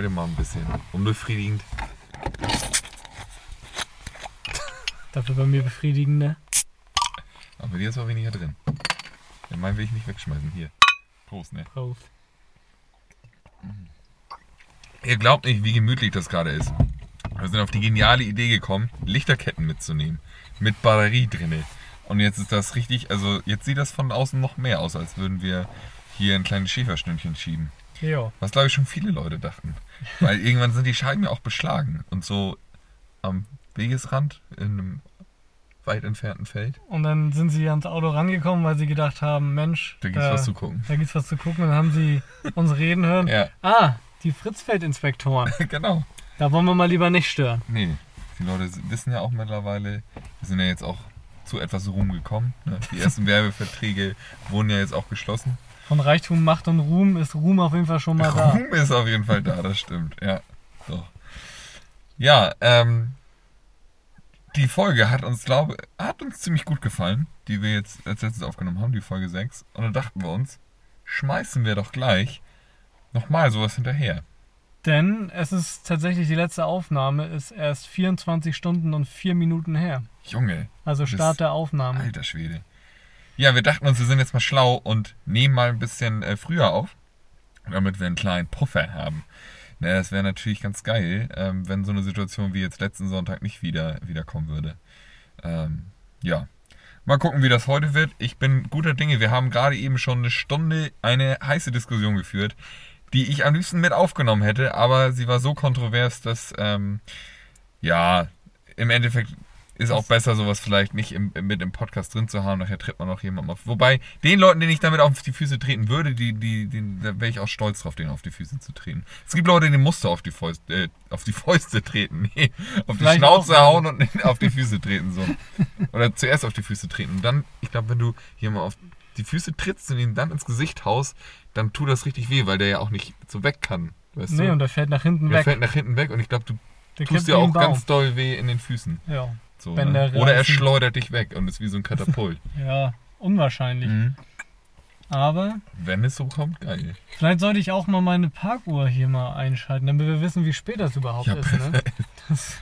Heute mal ein bisschen unbefriedigend. Dafür bei mir befriedigender. Aber bei dir ist auch weniger drin. Ja, meinen will ich nicht wegschmeißen. Hier. Prost, ne? Prost. Ihr glaubt nicht, wie gemütlich das gerade ist. Wir sind auf die geniale Idee gekommen, Lichterketten mitzunehmen. Mit Batterie drinne. Und jetzt ist das richtig, also jetzt sieht das von außen noch mehr aus, als würden wir hier ein kleines Schäferstündchen schieben. Ja. Was glaube ich schon viele Leute dachten. Weil irgendwann sind die Scheiben ja auch beschlagen. Und so am Wegesrand in einem weit entfernten Feld, Und dann sind sie ans Auto rangekommen, weil sie gedacht haben, Mensch, da gibt's äh, was zu gucken. da gibt's was zu gucken. Und dann haben sie uns reden hören. Ja, Ah, die Fritzfeldinspektoren. genau. Da wollen wir mal lieber nicht stören. Nee, die Leute wissen ja auch mittlerweile, wir sind ja jetzt auch zu etwas Ruhm gekommen. Ne? Die ersten Werbeverträge wurden ja jetzt auch geschlossen. Von Reichtum, Macht und Ruhm ist Ruhm auf jeden Fall schon mal da. Ruhm ist auf jeden Fall da, das stimmt. Ja, doch. Ja, ähm, die Folge hat uns, glaube hat uns ziemlich gut gefallen, die wir jetzt als letztes aufgenommen haben, die Folge 6. Und dann dachten wir uns, schmeißen wir doch gleich nochmal sowas hinterher. Denn es ist tatsächlich die letzte Aufnahme, ist erst 24 Stunden und 4 Minuten her. Junge, Also Start der Aufnahme. alter Schwede. Ja, wir dachten uns, wir sind jetzt mal schlau und nehmen mal ein bisschen äh, früher auf, damit wir einen kleinen Puffer haben. Na, das wäre natürlich ganz geil, ähm, wenn so eine Situation wie jetzt letzten Sonntag nicht wieder, wieder kommen würde. Ähm, ja. Mal gucken, wie das heute wird. Ich bin guter Dinge. Wir haben gerade eben schon eine Stunde eine heiße Diskussion geführt, die ich am liebsten mit aufgenommen hätte, aber sie war so kontrovers, dass, ähm, ja, im Endeffekt ist auch besser, sowas vielleicht nicht im, mit im Podcast drin zu haben. Nachher tritt man auch jemandem auf. Wobei, den Leuten, denen ich damit auf die Füße treten würde, die, die, die, da wäre ich auch stolz drauf, denen auf die Füße zu treten. Es gibt Leute, denen musst du auf die Fäuste, äh, auf die Fäuste treten. Nee, auf die Vielleicht Schnauze auch. hauen und auf die Füße treten. So. Oder zuerst auf die Füße treten. Und dann, ich glaube, wenn du jemand auf die Füße trittst und ihn dann ins Gesicht haust, dann tut das richtig weh, weil der ja auch nicht so weg kann. Weißt Nee, du? und der fällt nach hinten der weg. fällt nach hinten weg und ich glaube, du der tust dir auch ganz doll weh in den Füßen. Ja. So, ne? Oder er schleudert dich weg und ist wie so ein Katapult. ja, unwahrscheinlich. mhm. Aber Wenn es so kommt, geil. vielleicht sollte ich auch mal meine Parkuhr hier mal einschalten, damit wir wissen, wie spät das überhaupt Ja, ist. Ne? Das,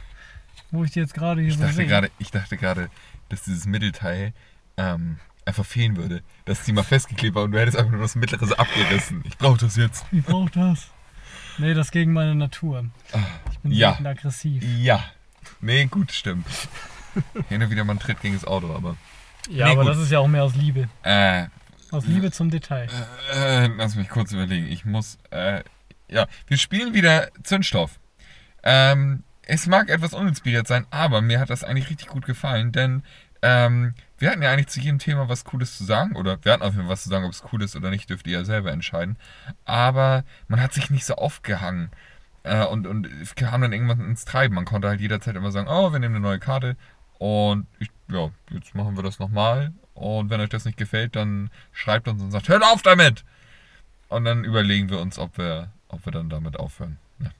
wo ich die jetzt gerade hier Ich so dachte sehe. gerade, ich dachte gerade, dass dieses Mittelteil ähm, einfach fehlen würde. Dass die mal festgeklebt war und du hättest einfach nur das Mittlere so abgerissen. Ich brauche das jetzt. Ich brauche das. Nee, das ist gegen meine Natur. Ich bin Ja. aggressiv. Ja. Nee, gut, stimmt. Hin und wieder man tritt gegen das Auto, aber. Ja, Nee, aber gut. das ist ja auch mehr aus Liebe. Äh, Aus Liebe zum Detail. äh, lass mich kurz überlegen. Ich muss. Äh, ja, wir spielen wieder Zündstoff. Ähm, es mag etwas uninspiriert sein, aber mir hat das eigentlich richtig gut gefallen, denn ähm, wir hatten ja eigentlich zu jedem Thema was Cooles zu sagen, oder wir hatten auf jeden Fall was zu sagen, ob es cool ist oder nicht, dürft ihr ja selber entscheiden. Aber man hat sich nicht so aufgehangen äh, und, und es kam dann irgendwann ins Treiben. Man konnte halt jederzeit immer sagen, oh, wir nehmen eine neue Karte und ich, ja, jetzt machen wir das nochmal. Und wenn euch das nicht gefällt, dann schreibt uns und sagt, hört auf damit! Und dann überlegen wir uns, ob wir, ob wir dann damit aufhören. Ja,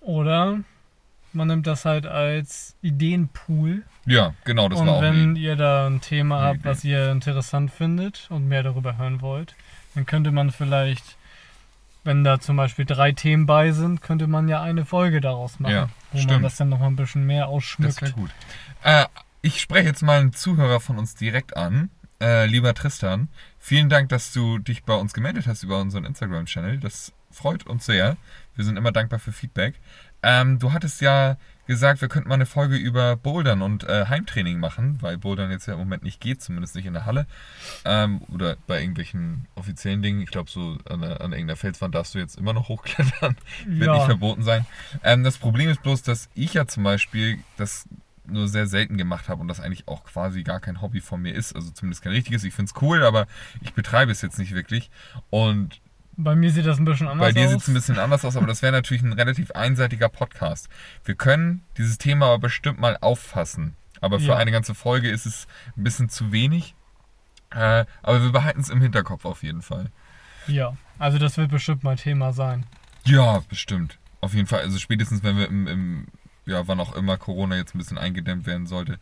Oder man nimmt das halt als Ideenpool. ja genau, das war und auch wenn ihr da ein Thema habt, Idee. was ihr interessant findet und mehr darüber hören wollt, dann könnte man vielleicht, wenn da zum Beispiel drei Themen bei sind, könnte man ja eine Folge daraus machen, Ja, wo man stimmt. das dann noch mal ein bisschen mehr Das ausschmückt. wäre gut. Äh, ich spreche jetzt mal einen Zuhörer von uns direkt an. Äh, lieber Tristan, vielen Dank, dass du dich bei uns gemeldet hast über unseren Instagram-Channel. Das freut uns sehr. Wir sind immer dankbar für Feedback. Ähm, du hattest ja gesagt, wir könnten mal eine Folge über Bouldern und äh, Heimtraining machen, weil Bouldern jetzt ja im Moment nicht geht, zumindest nicht in der Halle. Ähm, oder bei irgendwelchen offiziellen Dingen. Ich glaube, so an, an irgendeiner Felswand darfst du jetzt immer noch hochklettern. Wird Ja. nicht verboten sein. Ähm, das Problem ist bloß, dass ich ja zum Beispiel das nur sehr selten gemacht habe und das eigentlich auch quasi gar kein Hobby von mir ist. Also zumindest kein richtiges. Ich finde es cool, aber ich betreibe es jetzt nicht wirklich. Und Bei mir sieht das ein bisschen anders bei dir aus. sieht es ein bisschen anders aus, aber das wäre natürlich ein relativ einseitiger Podcast. Wir können dieses Thema aber bestimmt mal auffassen. Aber für Ja. eine ganze Folge ist es ein bisschen zu wenig. Äh, aber wir behalten es im Hinterkopf auf jeden Fall. Ja, also das wird bestimmt mal Thema sein. Ja, bestimmt. Auf jeden Fall. Also spätestens, wenn wir im, im ja, wann auch immer Corona jetzt ein bisschen eingedämmt werden sollte,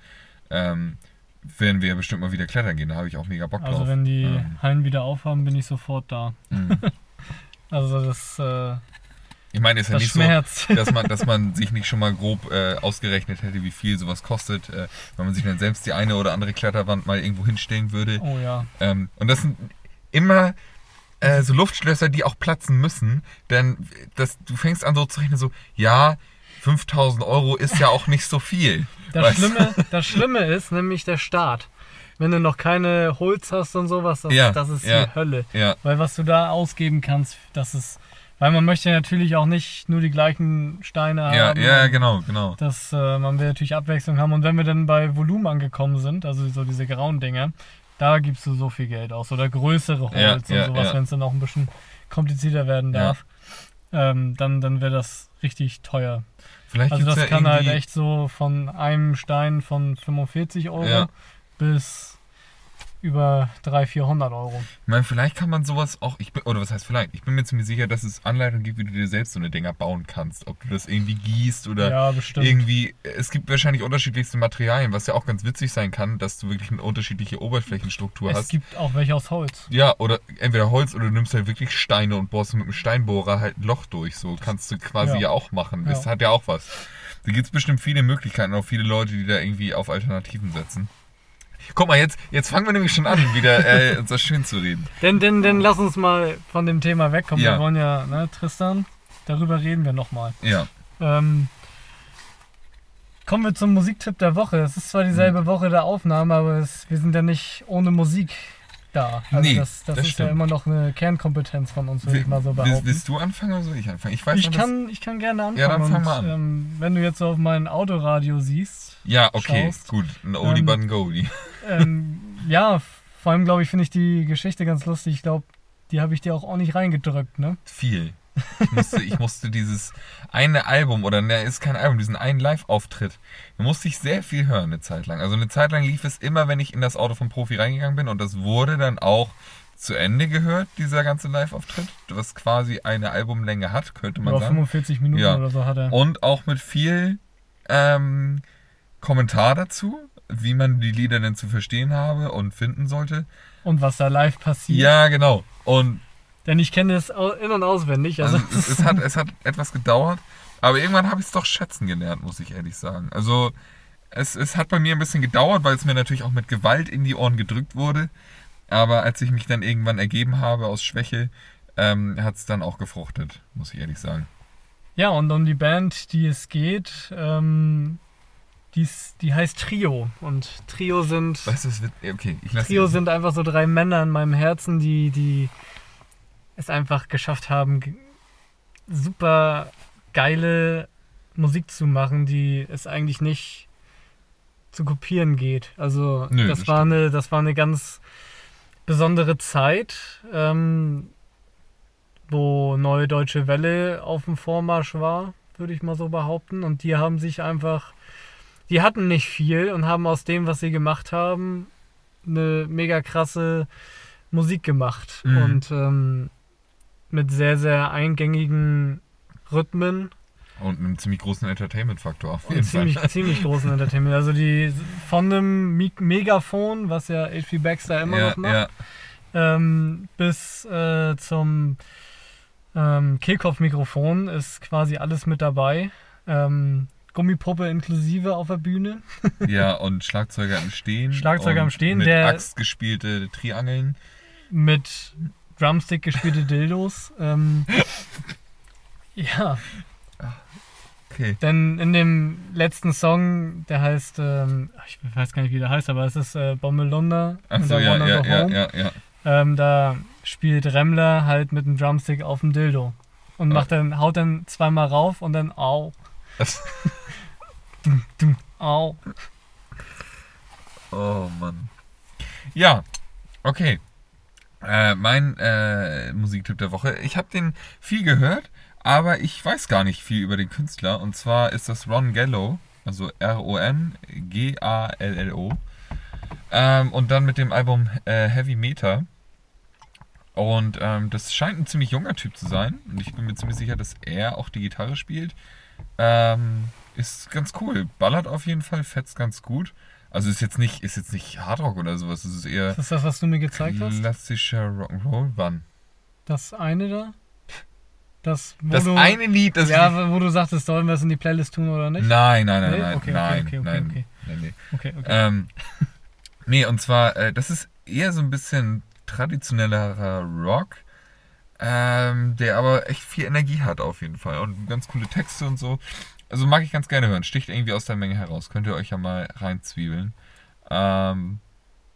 ähm, werden wir bestimmt mal wieder klettern gehen. Da habe ich auch mega Bock Also drauf. wenn die Ähm, Hallen wieder aufhaben, bin ich sofort da. mhm. Also das, äh, Ich meine, ist ja nicht schmerzt. so, dass man, dass man sich nicht schon mal grob äh, ausgerechnet hätte, wie viel sowas kostet, äh, wenn man sich dann selbst die eine oder andere Kletterwand mal irgendwo hinstellen würde. Oh ja. Ähm, und das sind immer äh, so Luftschlösser, die auch platzen müssen, denn das, du fängst an so zu rechnen, so, ja, 5000 Euro ist ja auch nicht so viel. Das Weißt? Schlimme, das Schlimme ist nämlich der Start. Wenn du noch keine Holz hast und sowas, das, Ja, das ist ja. die Hölle. Ja, Weil was du da ausgeben kannst, das ist. Weil man möchte natürlich auch nicht nur die gleichen Steine ja, haben. ja, genau, genau. Das, äh, man will natürlich Abwechslung haben. Und wenn wir dann bei Volumen angekommen sind, also so diese grauen Dinger, da gibst du so viel Geld aus. Oder größere Holz und sowas, wenn es dann auch ein bisschen komplizierter werden darf. Ähm, dann dann wäre das richtig teuer. Vielleicht Also das ja kann halt echt so von einem Stein von 45 Euro Ja. bis über 300, 400 Euro. Ich meine, vielleicht kann man sowas auch, ich bin, oder was heißt vielleicht, ich bin mir ziemlich sicher, dass es Anleitungen gibt, wie du dir selbst so eine Dinger bauen kannst. Ob du das irgendwie gießt oder ja, bestimmt. irgendwie, es gibt wahrscheinlich unterschiedlichste Materialien, was ja auch ganz witzig sein kann, dass du wirklich eine unterschiedliche Oberflächenstruktur es hast. gibt auch welche aus Holz. Ja, oder entweder Holz oder du nimmst halt wirklich Steine und bohrst mit einem Steinbohrer halt ein Loch durch. So kannst du quasi ja, Ja. auch machen. Ja. Das hat ja auch was. Da gibt es bestimmt viele Möglichkeiten, auch viele Leute, die da irgendwie auf Alternativen setzen. Guck mal, jetzt, jetzt fangen wir nämlich schon an, wieder äh, uns das schön zu reden. Denn, denn, denn lass uns mal von dem Thema wegkommen. Ja. Wir wollen ja, ne, Tristan, darüber reden wir nochmal. Ja, Ähm, kommen wir zum Musiktipp der Woche. Es ist zwar dieselbe Woche der Aufnahme, aber es, wir sind ja nicht ohne Musik da. Also Nee, das, das, das ist stimmt. ja immer noch eine Kernkompetenz von uns, würde ich mal so behaupten. Willst du anfangen oder soll ich anfangen? Ich weiß Ich noch, kann, ich kann gerne anfangen. Ja, dann fang und, mal an. Ähm, wenn du jetzt so auf mein Autoradio siehst, Ja, okay, schaust, gut. Ein Oldie ähm, but ein Goldie. ähm, ja, vor allem glaube ich, finde ich die Geschichte ganz lustig. Ich glaube, die habe ich dir auch ordentlich reingedrückt, ne? Viel. Ich musste, ich musste dieses eine Album, oder ne, ist kein Album, diesen einen Live-Auftritt, da musste ich sehr viel hören eine Zeit lang. Also eine Zeit lang lief es immer, wenn ich in das Auto vom Profi reingegangen bin und das wurde dann auch zu Ende gehört, dieser ganze Live-Auftritt, was quasi eine Albumlänge hat, könnte man Über sagen. 45 Minuten Ja. oder so hat er. Und auch mit viel ähm, Kommentar dazu, wie man die Lieder denn zu verstehen habe und finden sollte. Und was da live passiert. Ja, genau. Und Denn ich kenne es in- und auswendig. Also, Also es, es, hat, es hat etwas gedauert, aber irgendwann habe ich es doch schätzen gelernt, muss ich ehrlich sagen. Also es, es hat bei mir ein bisschen gedauert, weil es mir natürlich auch mit Gewalt in die Ohren gedrückt wurde. Aber als ich mich dann irgendwann ergeben habe aus Schwäche, ähm, hat es dann auch gefruchtet, muss ich ehrlich sagen. ja, und um die Band, die es geht, ähm, die, ist- die heißt Trio. Und Trio sind. Weißt du, es wird. Okay, ich lasse Trio sind einfach so drei Männer in meinem Herzen, die, die es einfach geschafft haben, super geile Musik zu machen, die es eigentlich nicht zu kopieren geht. Also Nö, das, das war stimmt. eine, das war eine ganz besondere Zeit, ähm, wo Neue Deutsche Welle auf dem Vormarsch war, würde ich mal so behaupten. Und die haben sich einfach, die hatten nicht viel und haben aus dem, was sie gemacht haben, eine mega krasse Musik gemacht. Mhm. Und ähm, mit sehr, sehr eingängigen Rhythmen Und einen ziemlich großen Entertainment-Faktor auf jeden Fall. ziemlich, ziemlich großen Entertainment. Also die von einem Megafon, was ja H.P. Baxter immer ja, noch macht, ja, ähm, bis äh, zum ähm, Kehlkopf-Mikrofon ist quasi alles mit dabei. Ähm, Gummipuppe inklusive auf der Bühne. ja, und Schlagzeuger im Stehen. Schlagzeuger im Stehen, Mit der- Axt gespielte Triangeln. mit Drumstick gespielte Dildos. Ähm, ja, Okay. denn in dem letzten Song, der heißt, ähm, ich weiß gar nicht, wie der heißt, aber es ist äh, Bommelunda. Achso, ja, ja, ja, ja, ja. Ähm, da spielt Remmler halt mit dem Drumstick auf dem Dildo. Und macht dann, haut dann zweimal rauf und dann au. Dum, au. Oh Mann. Ja, okay. Äh, mein äh, Musiktipp der Woche. Ich habe den viel gehört, aber ich weiß gar nicht viel über den Künstler. Und zwar ist das Ron Gallo, also R-O-N-G-A-L-L-O. Ähm, und dann mit dem Album äh, Heavy Meter. Und ähm, das scheint ein ziemlich junger Typ zu sein. Und ich bin mir ziemlich sicher, dass er auch die Gitarre spielt. Ähm, ist ganz cool. Ballert auf jeden Fall, fetzt ganz gut. Also ist jetzt nicht, ist jetzt nicht Hardrock oder sowas. Es ist eher Ist das das, was du mir gezeigt hast? klassischer Rock'n'Roll. Wann? Das eine da? Das, Das du, eine Lied, das ja, wo du sagtest, sollen wir es in die Playlist tun oder nicht? Nein, nein, nein, Nee? nein, Okay, okay, nein, okay, okay, nein, okay. nein, nee. Okay, okay. Ähm, nee, und zwar, äh, das ist eher so ein bisschen traditionellerer Rock, ähm, der aber echt viel Energie hat auf jeden Fall und ganz coole Texte und so. Also mag ich ganz gerne hören. Sticht irgendwie aus der Menge heraus. Könnt ihr euch ja mal reinzwiebeln. Ähm,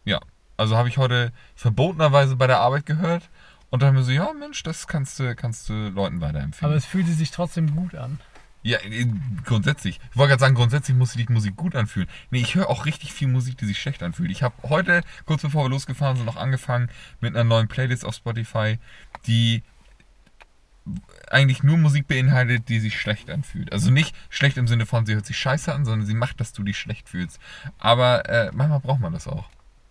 ja, also habe ich heute verbotenerweise bei der Arbeit gehört und dachte mir so, ja Mensch, das kannst du, kannst du Leuten weiterempfehlen. Aber es fühlte sich trotzdem gut an. Ja, äh, grundsätzlich. Ich wollte gerade sagen, grundsätzlich muss sich die Musik gut anfühlen. Nee, ich höre auch richtig viel Musik, die sich schlecht anfühlt. Ich habe heute, kurz bevor wir losgefahren sind, noch angefangen mit einer neuen Playlist auf Spotify, die eigentlich nur Musik beinhaltet, die sich schlecht anfühlt. Also nicht schlecht im Sinne von, sie hört sich scheiße an, sondern sie macht, dass du dich schlecht fühlst. Aber äh, manchmal braucht man das auch.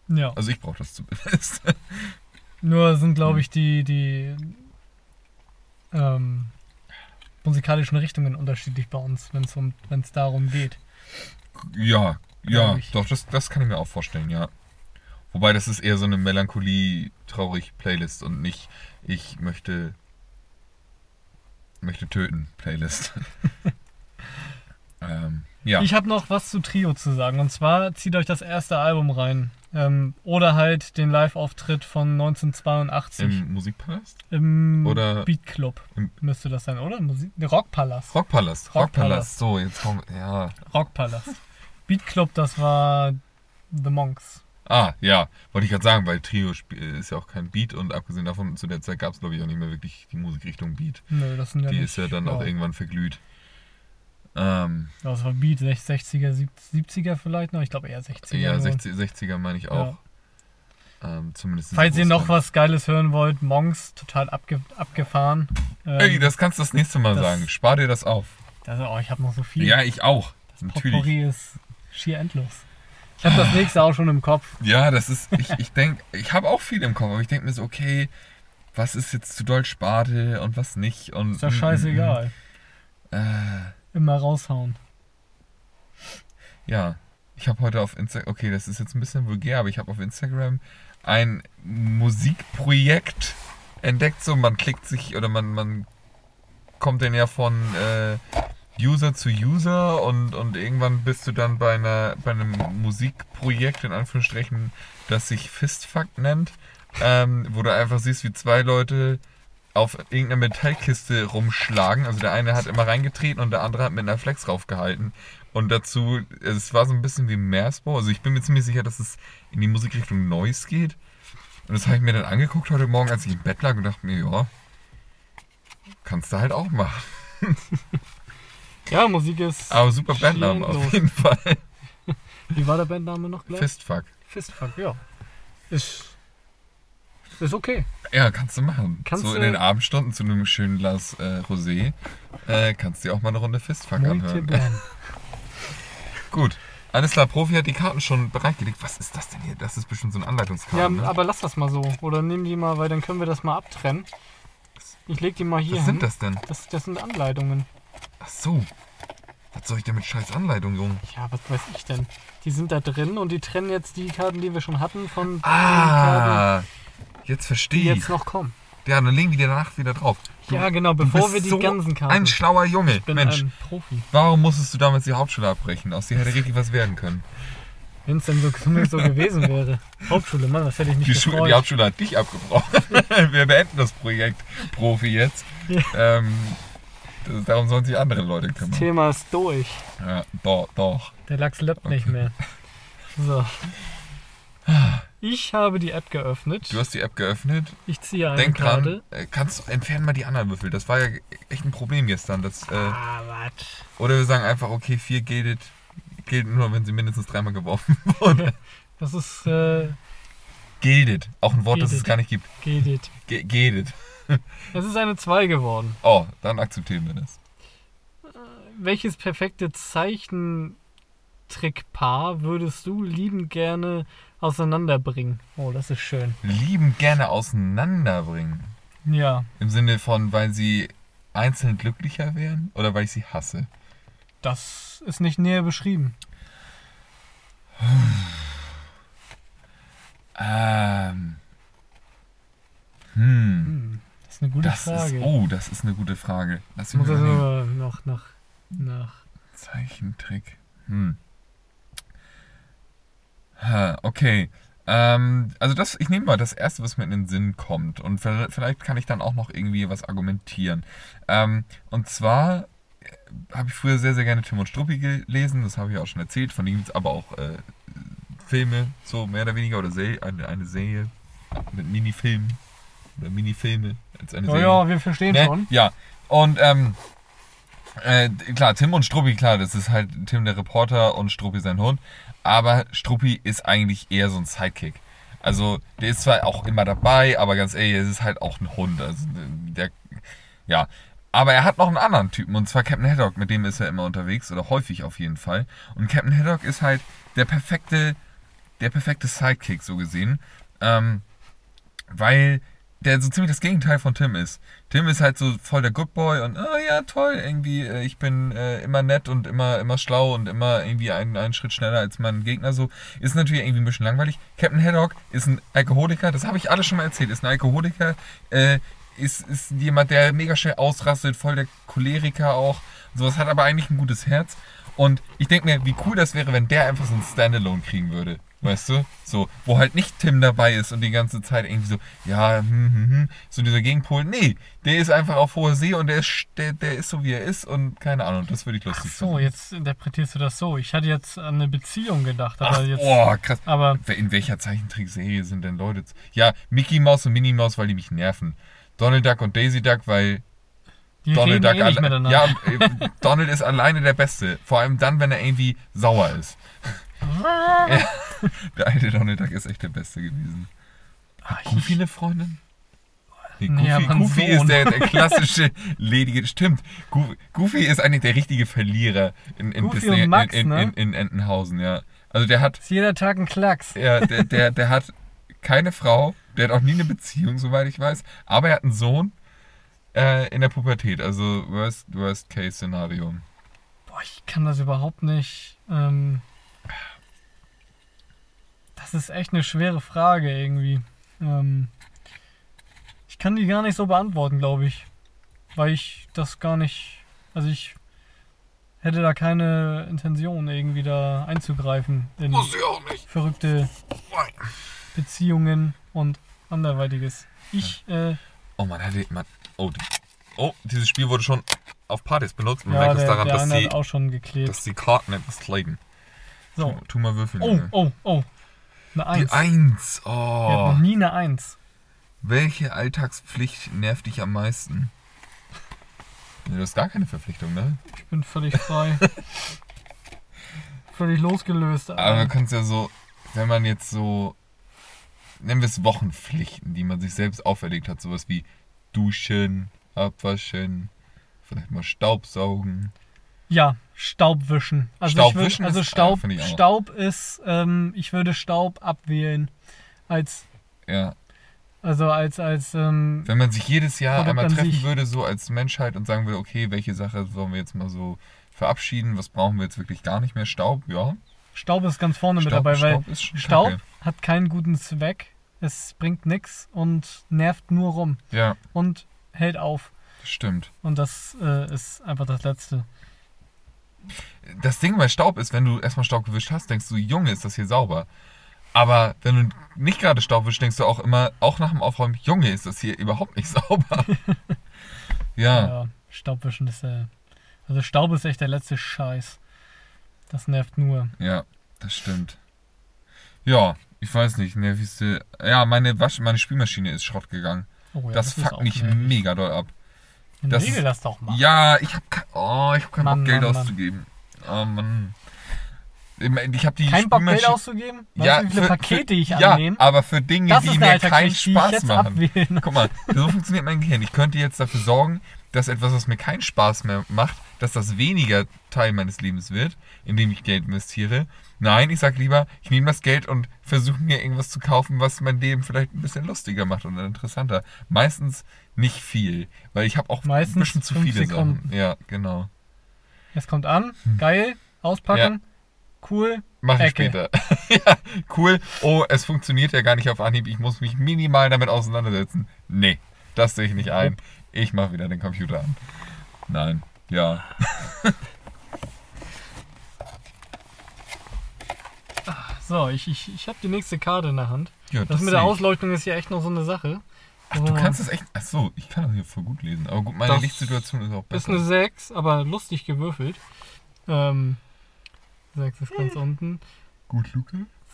Ja. Also ich brauche das zumindest. Nur sind, glaube ich, die, die ähm, musikalischen Richtungen unterschiedlich bei uns, wenn es um, wenn's darum geht. ja, ja, doch, das, das kann ich mir auch vorstellen, ja. Wobei das ist eher so eine Melancholie-Traurig-Playlist und nicht, ich möchte, möchte töten Playlist. ähm, ja. Ich habe noch was zu Trio zu sagen. Und zwar zieht euch das erste Album rein. Ähm, oder halt den Live-Auftritt von 1982 im, Im Musikpalast? Oder- Beat Club. im- Müsste das sein, oder? Musik ne, Rockpalast. Rockpalast. Rockpalast. Rockpalast. So, jetzt kommt, ja. Rockpalast. Beat Club, das war The Monks. Ah, ja, wollte ich gerade sagen, weil Trio sp- ist ja auch kein Beat und abgesehen davon, zu der Zeit gab es glaube ich auch nicht mehr wirklich die Musikrichtung Beat. Nö, das sind ja Die nicht, ist ja dann auch irgendwann verglüht. Ähm, Ja, Das war Beat, 60er, 70er vielleicht noch. Ich glaube eher 60er. ja, nur. 60, 60er meine ich auch. Ähm, zumindest. in Falls ihr noch was Geiles hören wollt, Monks, total abge abgefahren. Ähm, Ey, das kannst du das nächste Mal das- sagen. Spar dir das auf. das, oh, ich habe noch so viel. Ja, ich auch. das natürlich. Potpourri ist schier endlos. Ich habe das nächste auch schon im Kopf. Ja, das ist, ich, ich denke, ich habe auch viel im Kopf, aber ich denke mir so, okay, was ist jetzt zu doll Sparte und was nicht und. Ist ja scheißegal. Äh, Immer raushauen. Ja, ich habe heute auf Instagram, okay, das ist jetzt ein bisschen vulgär, aber ich habe auf Instagram ein Musikprojekt entdeckt. So, man klickt sich oder man, man kommt dann ja von äh, User zu User und, und irgendwann bist du dann bei, einer, bei einem Musikprojekt, in Anführungsstrichen, das sich Fistfuck nennt, ähm, wo du einfach siehst, wie zwei Leute auf irgendeiner Metallkiste rumschlagen. Also der eine hat immer reingetreten und der andere hat mit einer Flex raufgehalten. Und dazu, es war so ein bisschen wie Meersbau. Also ich bin mir ziemlich sicher, dass es in die Musikrichtung Noise geht. Und das habe ich mir dann angeguckt heute Morgen, als ich im Bett lag und dachte mir, ja, kannst du halt auch machen. Ja, Musik ist. Aber super Bandname auf jeden Fall. Wie war der Bandname noch gleich? Fistfuck. Fistfuck, ja. Ist. Ist okay. Ja, kannst du machen. Kannst so in den Abendstunden zu einem schönen Glas äh, Rosé äh, kannst du dir auch mal eine Runde Fistfuck Muito anhören. Gut. Alles klar, Profi hat die Karten schon bereitgelegt. Was ist das denn hier? Das ist bestimmt so ein Ja, Anleitungskarten. ne? aber lass das mal so. Oder nimm die mal, weil dann können wir das mal abtrennen. Ich leg die mal hier Was hin. sind das denn? Das, das sind Anleitungen. Ach so. Was soll ich denn mit scheiß Anleitung, Junge? Ja, was weiß ich denn? Die sind da drin und die trennen jetzt die Karten, die wir schon hatten, von den Karten, Ah, jetzt die verstehe ich. jetzt noch kommen. Ja, dann legen die danach wieder drauf. Du, Ja, genau, bevor wir die so ganzen Karten. Ein schlauer Junge. ich bin Mensch, ein Profi. warum musstest du damals die Hauptschule abbrechen? Aus dir hätte richtig was werden können. Wenn es denn so, so gewesen wäre. Hauptschule, Mann, das hätte ich mich Die, Schule, die Hauptschule hat dich abgebrochen. Wir beenden das Projekt Profi jetzt. Ja. Ähm, darum sollen sich andere Leute das kümmern. Thema ist durch. Ja, doch, doch. Der Lachs lebt nicht mehr. So. Ich habe die App geöffnet. Du hast die App geöffnet. Ich ziehe eine Denk dran, Karte. äh, kannst du entfernen mal die anderen Würfel. Das war ja echt ein Problem gestern. Das, äh, Ah, was? oder wir sagen einfach, okay, vier gilt, gilt nur, wenn sie mindestens dreimal geworfen wurden. Das ist, äh, Gildet. Auch ein Wort, das es Gildet. gar nicht gibt. it. Ge- Gildet. Es ist eine 2 geworden. Oh, dann akzeptieren wir das. Welches perfekte Zeichentrickpaar würdest du liebend gerne auseinanderbringen? Oh, das ist schön. Lieben gerne auseinanderbringen. Ja, Im Sinne von, weil sie einzeln glücklicher wären oder weil ich sie hasse. das ist nicht näher beschrieben. Ähm. Hm. Hm, das ist ist eine gute Das Frage. ist, oh, das ist eine gute Frage. Lass ich mich muss mal also noch nach, nach. Zeichentrick. Hm. Ha, okay. Ähm, also das, ich nehme mal das erste, was mir in den Sinn kommt. Und vielleicht kann ich dann auch noch irgendwie was argumentieren. Ähm, und zwar äh, habe ich früher sehr, sehr gerne Tim und Struppi gelesen. Das habe ich auch schon erzählt. Von ihm gibt es aber auch äh, Filme, so mehr oder weniger, oder Se eine, eine Serie mit Minifilmen. Oder Minifilme als eine Ja, Serie. ja, wir verstehen Ne? schon. Ja, und ähm, äh, klar, Tim und Struppi, klar, das ist halt Tim der Reporter und Struppi sein Hund. Aber Struppi ist eigentlich eher so ein Sidekick. Also, der ist zwar auch immer dabei, aber ganz ehrlich, es ist halt auch ein Hund. Also, der, ja. Aber er hat noch einen anderen Typen, und zwar Captain Haddock, mit dem ist er immer unterwegs, oder häufig auf jeden Fall. Und Captain Haddock ist halt der perfekte, der perfekte Sidekick, so gesehen. Ähm, weil der so ziemlich das Gegenteil von Tim ist. Tim ist halt so voll der Good Boy und, oh ja, toll, irgendwie, äh, ich bin äh, immer nett und immer, immer schlau und immer irgendwie einen, einen Schritt schneller als mein Gegner. So ist natürlich irgendwie ein bisschen langweilig. Captain Haddock ist ein Alkoholiker, das habe ich alles schon mal erzählt, ist ein Alkoholiker, äh, ist, ist jemand, der mega schnell ausrastet, voll der Choleriker auch. Sowas hat aber eigentlich ein gutes Herz. Und ich denke mir, wie cool das wäre, wenn der einfach so ein Standalone kriegen würde. Weißt du? So, wo halt nicht Tim dabei ist und die ganze Zeit irgendwie so, ja, hm, hm, hm, so dieser Gegenpol. Nee, der ist einfach auf hoher See und der ist, der, der ist so, wie er ist und keine Ahnung, das würde ich Ach lustig so, finden. jetzt interpretierst du das so. Ich hatte jetzt an eine Beziehung gedacht, aber Ach, jetzt. oh, krass. Aber In welcher Zeichentrickserie sind denn Leute? Ja, Mickey Mouse und Minnie Mouse, weil die mich nerven. Donald Duck und Daisy Duck, weil die Donald Duck eh alle- miteinander. Ja, äh, Donald ist alleine der Beste. Vor allem dann, wenn er irgendwie sauer ist. Ja, der alte Donald Duck ist echt der Beste gewesen. Ah, ich- Goofy eine Freundin? Nee, Nee, Goofy, ein Goofy ist der, der klassische ledige. Stimmt. Goofy, Goofy ist eigentlich der richtige Verlierer in, in Disney Max, in, in, ne? in, in Entenhausen, ja. Also der hat, Ist jeder Tag ein Klacks. ja, der, der, der hat keine Frau, der hat auch nie eine Beziehung, soweit ich weiß, aber er hat einen Sohn äh, in der Pubertät, also worst, worst case Szenario. Boah, ich kann das überhaupt nicht. Ähm, das ist echt eine schwere Frage irgendwie. Ähm, ich kann die gar nicht so beantworten, glaube ich. Weil ich das gar nicht. Also ich hätte da keine Intention, irgendwie da einzugreifen in Muss ich auch nicht. verrückte Beziehungen und anderweitiges. Ich, äh, Oh man, hätte man. Oh, die, oh, dieses Spiel wurde schon auf Partys benutzt. Man ja, merkt es der, daran, der dass eine die, hat auch schon geklebt. dass die Karten etwas kleiden. So. Tu, tu mal würfeln. Oh, Junge. oh, oh. Eine Die Eins. Eins. Er hat Oh. noch nie eine Eins. Welche Alltagspflicht nervt dich am meisten? Nee, du hast gar keine Verpflichtung, ne? Ich bin völlig frei. völlig losgelöst. Aber du kannst ja so, wenn man jetzt so, nennen wir es Wochenpflichten, die man sich selbst auferlegt hat, sowas wie Duschen, Abwaschen, vielleicht mal Staubsaugen. Ja, Staubwischen. Also Staubwischen ich würd, also ist- Staub, auch. Staub ist, ähm, ich würde Staub abwählen. Als, Ja. also als, als, ähm, Wenn man sich jedes Jahr Produkt einmal treffen würde, so als Menschheit und sagen würde, okay, welche Sache sollen wir jetzt mal so verabschieden, was brauchen wir jetzt wirklich gar nicht mehr? Staub, ja. Staub ist ganz vorne mit Staub, dabei, weil Staub ist schon Staub kacke. hat keinen guten Zweck. Es bringt nichts und nervt nur rum Ja, und hält auf. stimmt. Und das äh, ist einfach das Letzte. Das Ding bei Staub ist, wenn du erstmal Staub gewischt hast, denkst du, Junge, ist das hier sauber. Aber wenn du nicht gerade Staub wischst, denkst du auch immer, auch nach dem Aufräumen, Junge, ist das hier überhaupt nicht sauber. ja, Ja, Staubwischen ist äh, Also Staub ist echt der letzte Scheiß. Das nervt nur. ja, das stimmt. Ja, ich weiß nicht, nervigste. Ja, meine Wasch meine Spielmaschine ist Schrott gegangen. Oh ja, das ist fuckt mich nervig. mega doll ab. Dann das regel das doch mal. Ja, ich habe oh, ich hab keinen Mann, Bock, Geld Mann, auszugeben. Oh Mann. Ich habe die Kein Bock Geld auszugeben? Weißt Ja, du, wie viele für- Pakete ich ja, annehme? aber für Dinge, die mir eine keinen Spaß machen. abwählen. Guck mal, so funktioniert mein Gehirn. Ich könnte jetzt dafür sorgen, dass etwas, was mir keinen Spaß mehr macht, dass das weniger Teil meines Lebens wird, indem ich Geld investiere. Nein, ich sag lieber, ich nehme das Geld und versuche mir irgendwas zu kaufen, was mein Leben vielleicht ein bisschen lustiger macht und interessanter. Meistens nicht viel, weil ich habe auch Meistens ein bisschen zu viele Sekunden. Sachen. Ja, genau. Es kommt an, Hm. geil, auspacken, cool. Mach ich Ecke. später. ja, cool. Oh, es funktioniert ja gar nicht auf Anhieb. Ich muss mich minimal damit auseinandersetzen. Nee. das sehe ich nicht ein. Ich mache wieder den Computer an. Nein, ja. So, ich, ich, ich habe die nächste Karte in der Hand. ja Das, mit der. Ausleuchtung ist ja echt noch so eine Sache. Ach, du kannst es echt. Ach so, ich kann das hier voll gut lesen. Aber gut, meine Das Lichtsituation ist auch Ist besser. eine 6, aber lustig gewürfelt. Ähm, 6 ist ganz unten. gut?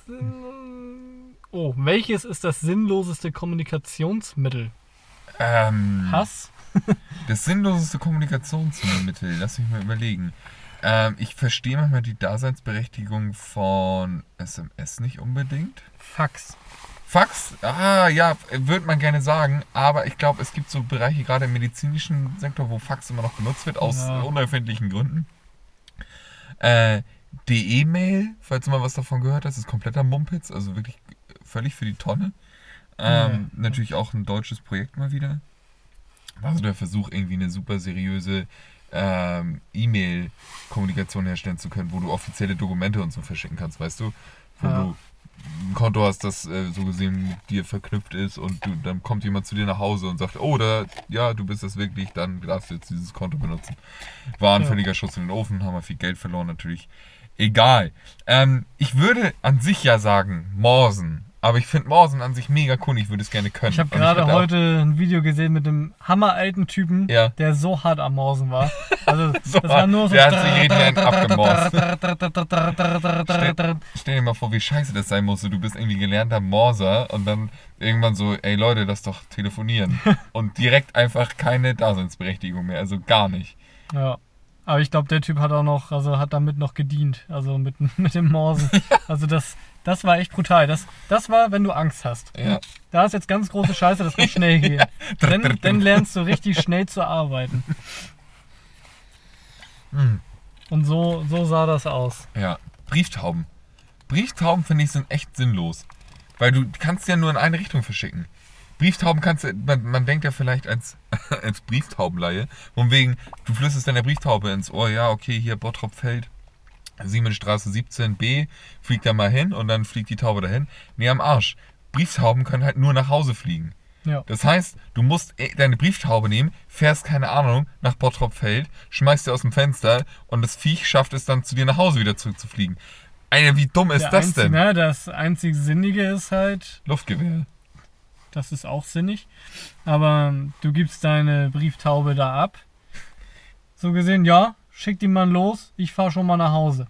Sinn- Oh, welches ist das sinnloseste Kommunikationsmittel? Ähm, Hass? Das sinnloseste Kommunikationsmittel, lass mich mal überlegen. Ähm, ich verstehe manchmal die Daseinsberechtigung von SMS nicht unbedingt. Fax. Fax, ah ja, würde man gerne sagen, aber ich glaube, es gibt so Bereiche, gerade im medizinischen Sektor, wo Fax immer noch benutzt wird, aus Ja. unerfindlichen Gründen. Äh, die E-Mail, falls du mal was davon gehört hast, ist kompletter Mumpitz, also wirklich völlig für die Tonne. Ähm, Natürlich auch ein deutsches Projekt mal wieder. War so der Versuch, irgendwie eine super seriöse ähm, E-Mail-Kommunikation herstellen zu können, wo du offizielle Dokumente und so verschicken kannst, weißt du? Wo Ja. du ein Konto hast, das äh, so gesehen mit dir verknüpft ist und du, dann kommt jemand zu dir nach Hause und sagt, oh, da, ja, du bist das wirklich, dann darfst du jetzt dieses Konto benutzen. War ein Ja. völliger Schuss in den Ofen, haben wir viel Geld verloren natürlich. Egal. Ähm, ich würde an sich ja sagen, Morsen. Aber ich finde Morsen an sich mega cool, ich würde es gerne können. Ich habe gerade heute ein Video gesehen mit einem hammeralten Typen, Ja. der so hart am Morsen war. Also, So das war nur so. Der hat sich richtig einen abgemorst. Stell dir mal vor, wie scheiße das sein musste. Du bist irgendwie gelernter Morser und dann irgendwann so, ey Leute, das ist doch telefonieren. und direkt einfach keine Daseinsberechtigung mehr, also gar nicht. Ja. Aber ich glaube, der Typ hat auch noch, also hat damit noch gedient. Also mit, mit dem Morsen. Also das, das war echt brutal. Das, das war, wenn du Angst hast. Ja. Da ist jetzt ganz große Scheiße, das muss schnell gehen. Dann, dann lernst du richtig schnell zu arbeiten. Hm. Und so, so sah das aus. Ja. Brieftauben. Brieftauben finde ich sind echt sinnlos. Weil du kannst ja nur in eine Richtung verschicken. Brieftauben kannst du, man, man denkt ja vielleicht als, als Brieftaubenleihe, von wegen, du flüsterst deiner Brieftaube ins Ohr, ja, okay, hier Bottropfeld, Siemensstraße 17b, fliegt da mal hin und dann fliegt die Taube dahin. Nee, am Arsch. Brieftauben können halt nur nach Hause fliegen. Ja. Das heißt, du musst eh deine Brieftaube nehmen, fährst, keine Ahnung, nach Bottropfeld, schmeißt sie aus dem Fenster und das Viech schafft es dann zu dir nach Hause wieder zurückzufliegen. Alter, wie dumm ist Der das einzige, denn? Ne, das einzig Sinnige ist halt, Luftgewehr. das ist auch sinnig, aber du gibst deine Brieftaube da ab. So gesehen, ja, schick die mal los, ich fahr schon mal nach Hause.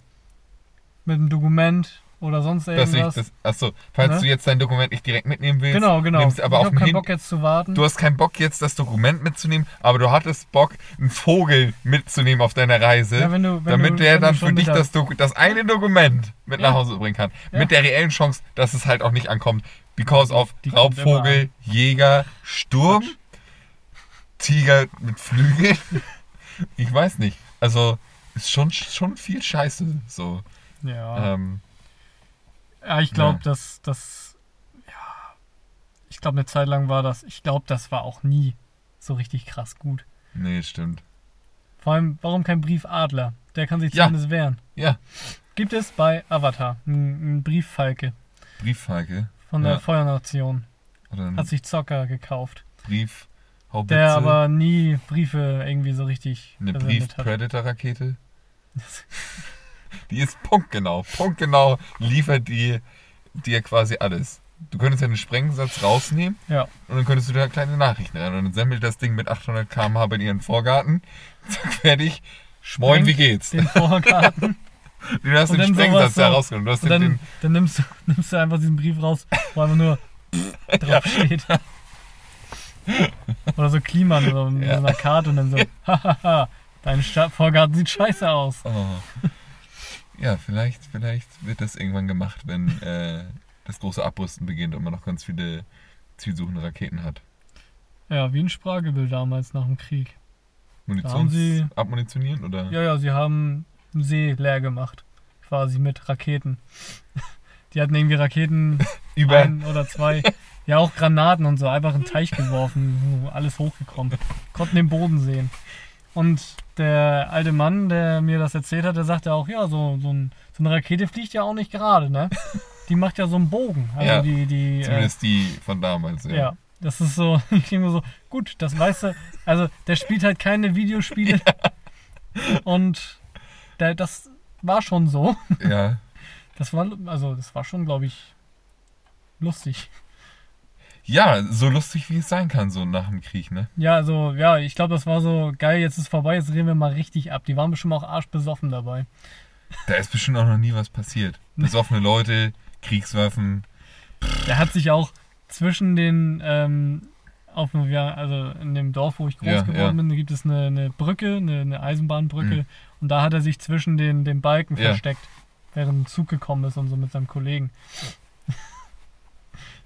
Mit einem Dokument oder sonst irgendwas. nicht, das, achso, falls Ne? du jetzt dein Dokument nicht direkt mitnehmen willst, genau, genau. nimmst aber ich auf hab dem keinen Hin Bock jetzt zu warten. Du hast keinen Bock jetzt das Dokument mitzunehmen, aber du hattest Bock, einen Vogel mitzunehmen auf deiner Reise, Ja, wenn du- wenn damit du- der dann für dich das, das eine Dokument mit Ja. nach Hause bringen kann. Ja. Mit der reellen Chance, dass es halt auch nicht ankommt. Because of Die Raubvogel, Jäger, Sturm, Tiger mit Flügeln. Ich weiß nicht. Also ist schon, schon viel Scheiße. So. ja. Ähm, ja, ich glaube, ja. dass das. Ja. Ich glaube, eine Zeit lang war das. Ich glaube, das war auch nie so richtig krass gut. nee, stimmt. Vor allem, warum kein Briefadler? Der kann sich Ja. zumindest wehren. Ja, Gibt es bei Avatar einen Brieffalke Brieffalke. von Ja. der Feuernation. Oder ein Hat sich Zocker gekauft. Brief. Der aber nie Briefe irgendwie so richtig Eine. Brief-Predator-Rakete. Die ist punktgenau. Punktgenau liefert die dir quasi alles. Du könntest ja einen Sprengsatz rausnehmen Ja. und dann könntest du da kleine Nachrichten rein. Und dann semmelt das Ding mit 800 km/h in den Vorgarten. Zack, fertig. Moin, wie geht's? Den Vorgarten. Du hast Und den Sprengsatz so. da rausgenommen. Du hast dann, den, dann nimmst, du, nimmst du einfach diesen Brief raus, wo einfach nur drauf steht. Oder so Kliman so mit Ja. so einer Karte und dann so, hahaha, dein Vorgarten sieht scheiße aus. oh. Ja, vielleicht, vielleicht wird das irgendwann gemacht, wenn äh, das große Abrüsten beginnt und man noch ganz viele zielsuchende Raketen hat. Ja, wie ein Spragebild damals nach dem Krieg. Munitions sie- abmunitionieren oder? Ja, ja, sie haben einen See leer gemacht. Quasi mit Raketen. Die hatten irgendwie Raketen, Über ein oder zwei. Ja, auch Granaten und so, einfach in den Teich geworfen, alles hochgekommen. Konnten den Boden sehen. Und der alte Mann, der mir das erzählt hat, der sagte auch, ja, so, so, ein, so eine Rakete fliegt ja auch nicht gerade, ne? Die macht ja so einen Bogen. Also Ja, die, die, äh, Zumindest die von damals, ja. ja. Das ist so, ich denke mir so, gut, das weißt du, also der spielt halt keine Videospiele und der, das war schon so. Ja. Das war, also das war schon, glaube ich, lustig. Ja, so lustig wie es sein kann, so nach dem Krieg, ne? Ja, also, ja, ich glaube, das war so geil, jetzt ist vorbei, jetzt reden wir mal richtig ab. Die waren bestimmt auch arschbesoffen dabei. Da ist bestimmt auch noch nie was passiert. Besoffene Leute, Kriegswaffen. Der hat sich auch zwischen den, ähm, auf ja, also in dem Dorf, wo ich groß Ja, geworden ja. bin, gibt es eine, eine Brücke, eine, eine Eisenbahnbrücke. Mhm. Und da hat er sich zwischen den, den Balken Ja. versteckt, während ein Zug gekommen ist und so mit seinem Kollegen.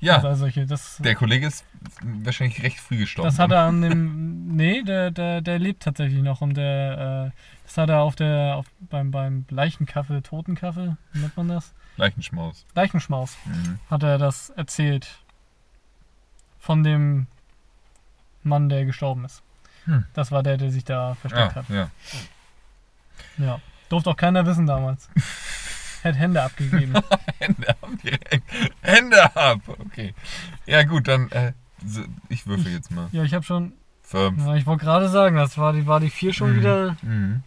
Ja, Also solche, das, der Kollege ist wahrscheinlich recht früh gestorben. das hat er an dem. Nee, der, der, der lebt tatsächlich noch und der, äh, das hat er auf der, auf, beim, beim Leichenkaffee, Totenkaffee, wie nennt man das? Leichenschmaus. Leichenschmaus. Mhm. hat er das erzählt. Von dem Mann, der gestorben ist. Hm. Das war der, der sich da versteckt Ah, hat. ja. Ja. Durfte auch keiner wissen damals. Hätte Hände abgegeben. Hände ab direkt. Hände ab! Okay. Ja, gut, dann, äh, ich würfel jetzt mal. ja, ich habe schon. Fünf. Ja, ich wollte gerade sagen, das war die, war die 4 schon Mhm. wieder. Mhm.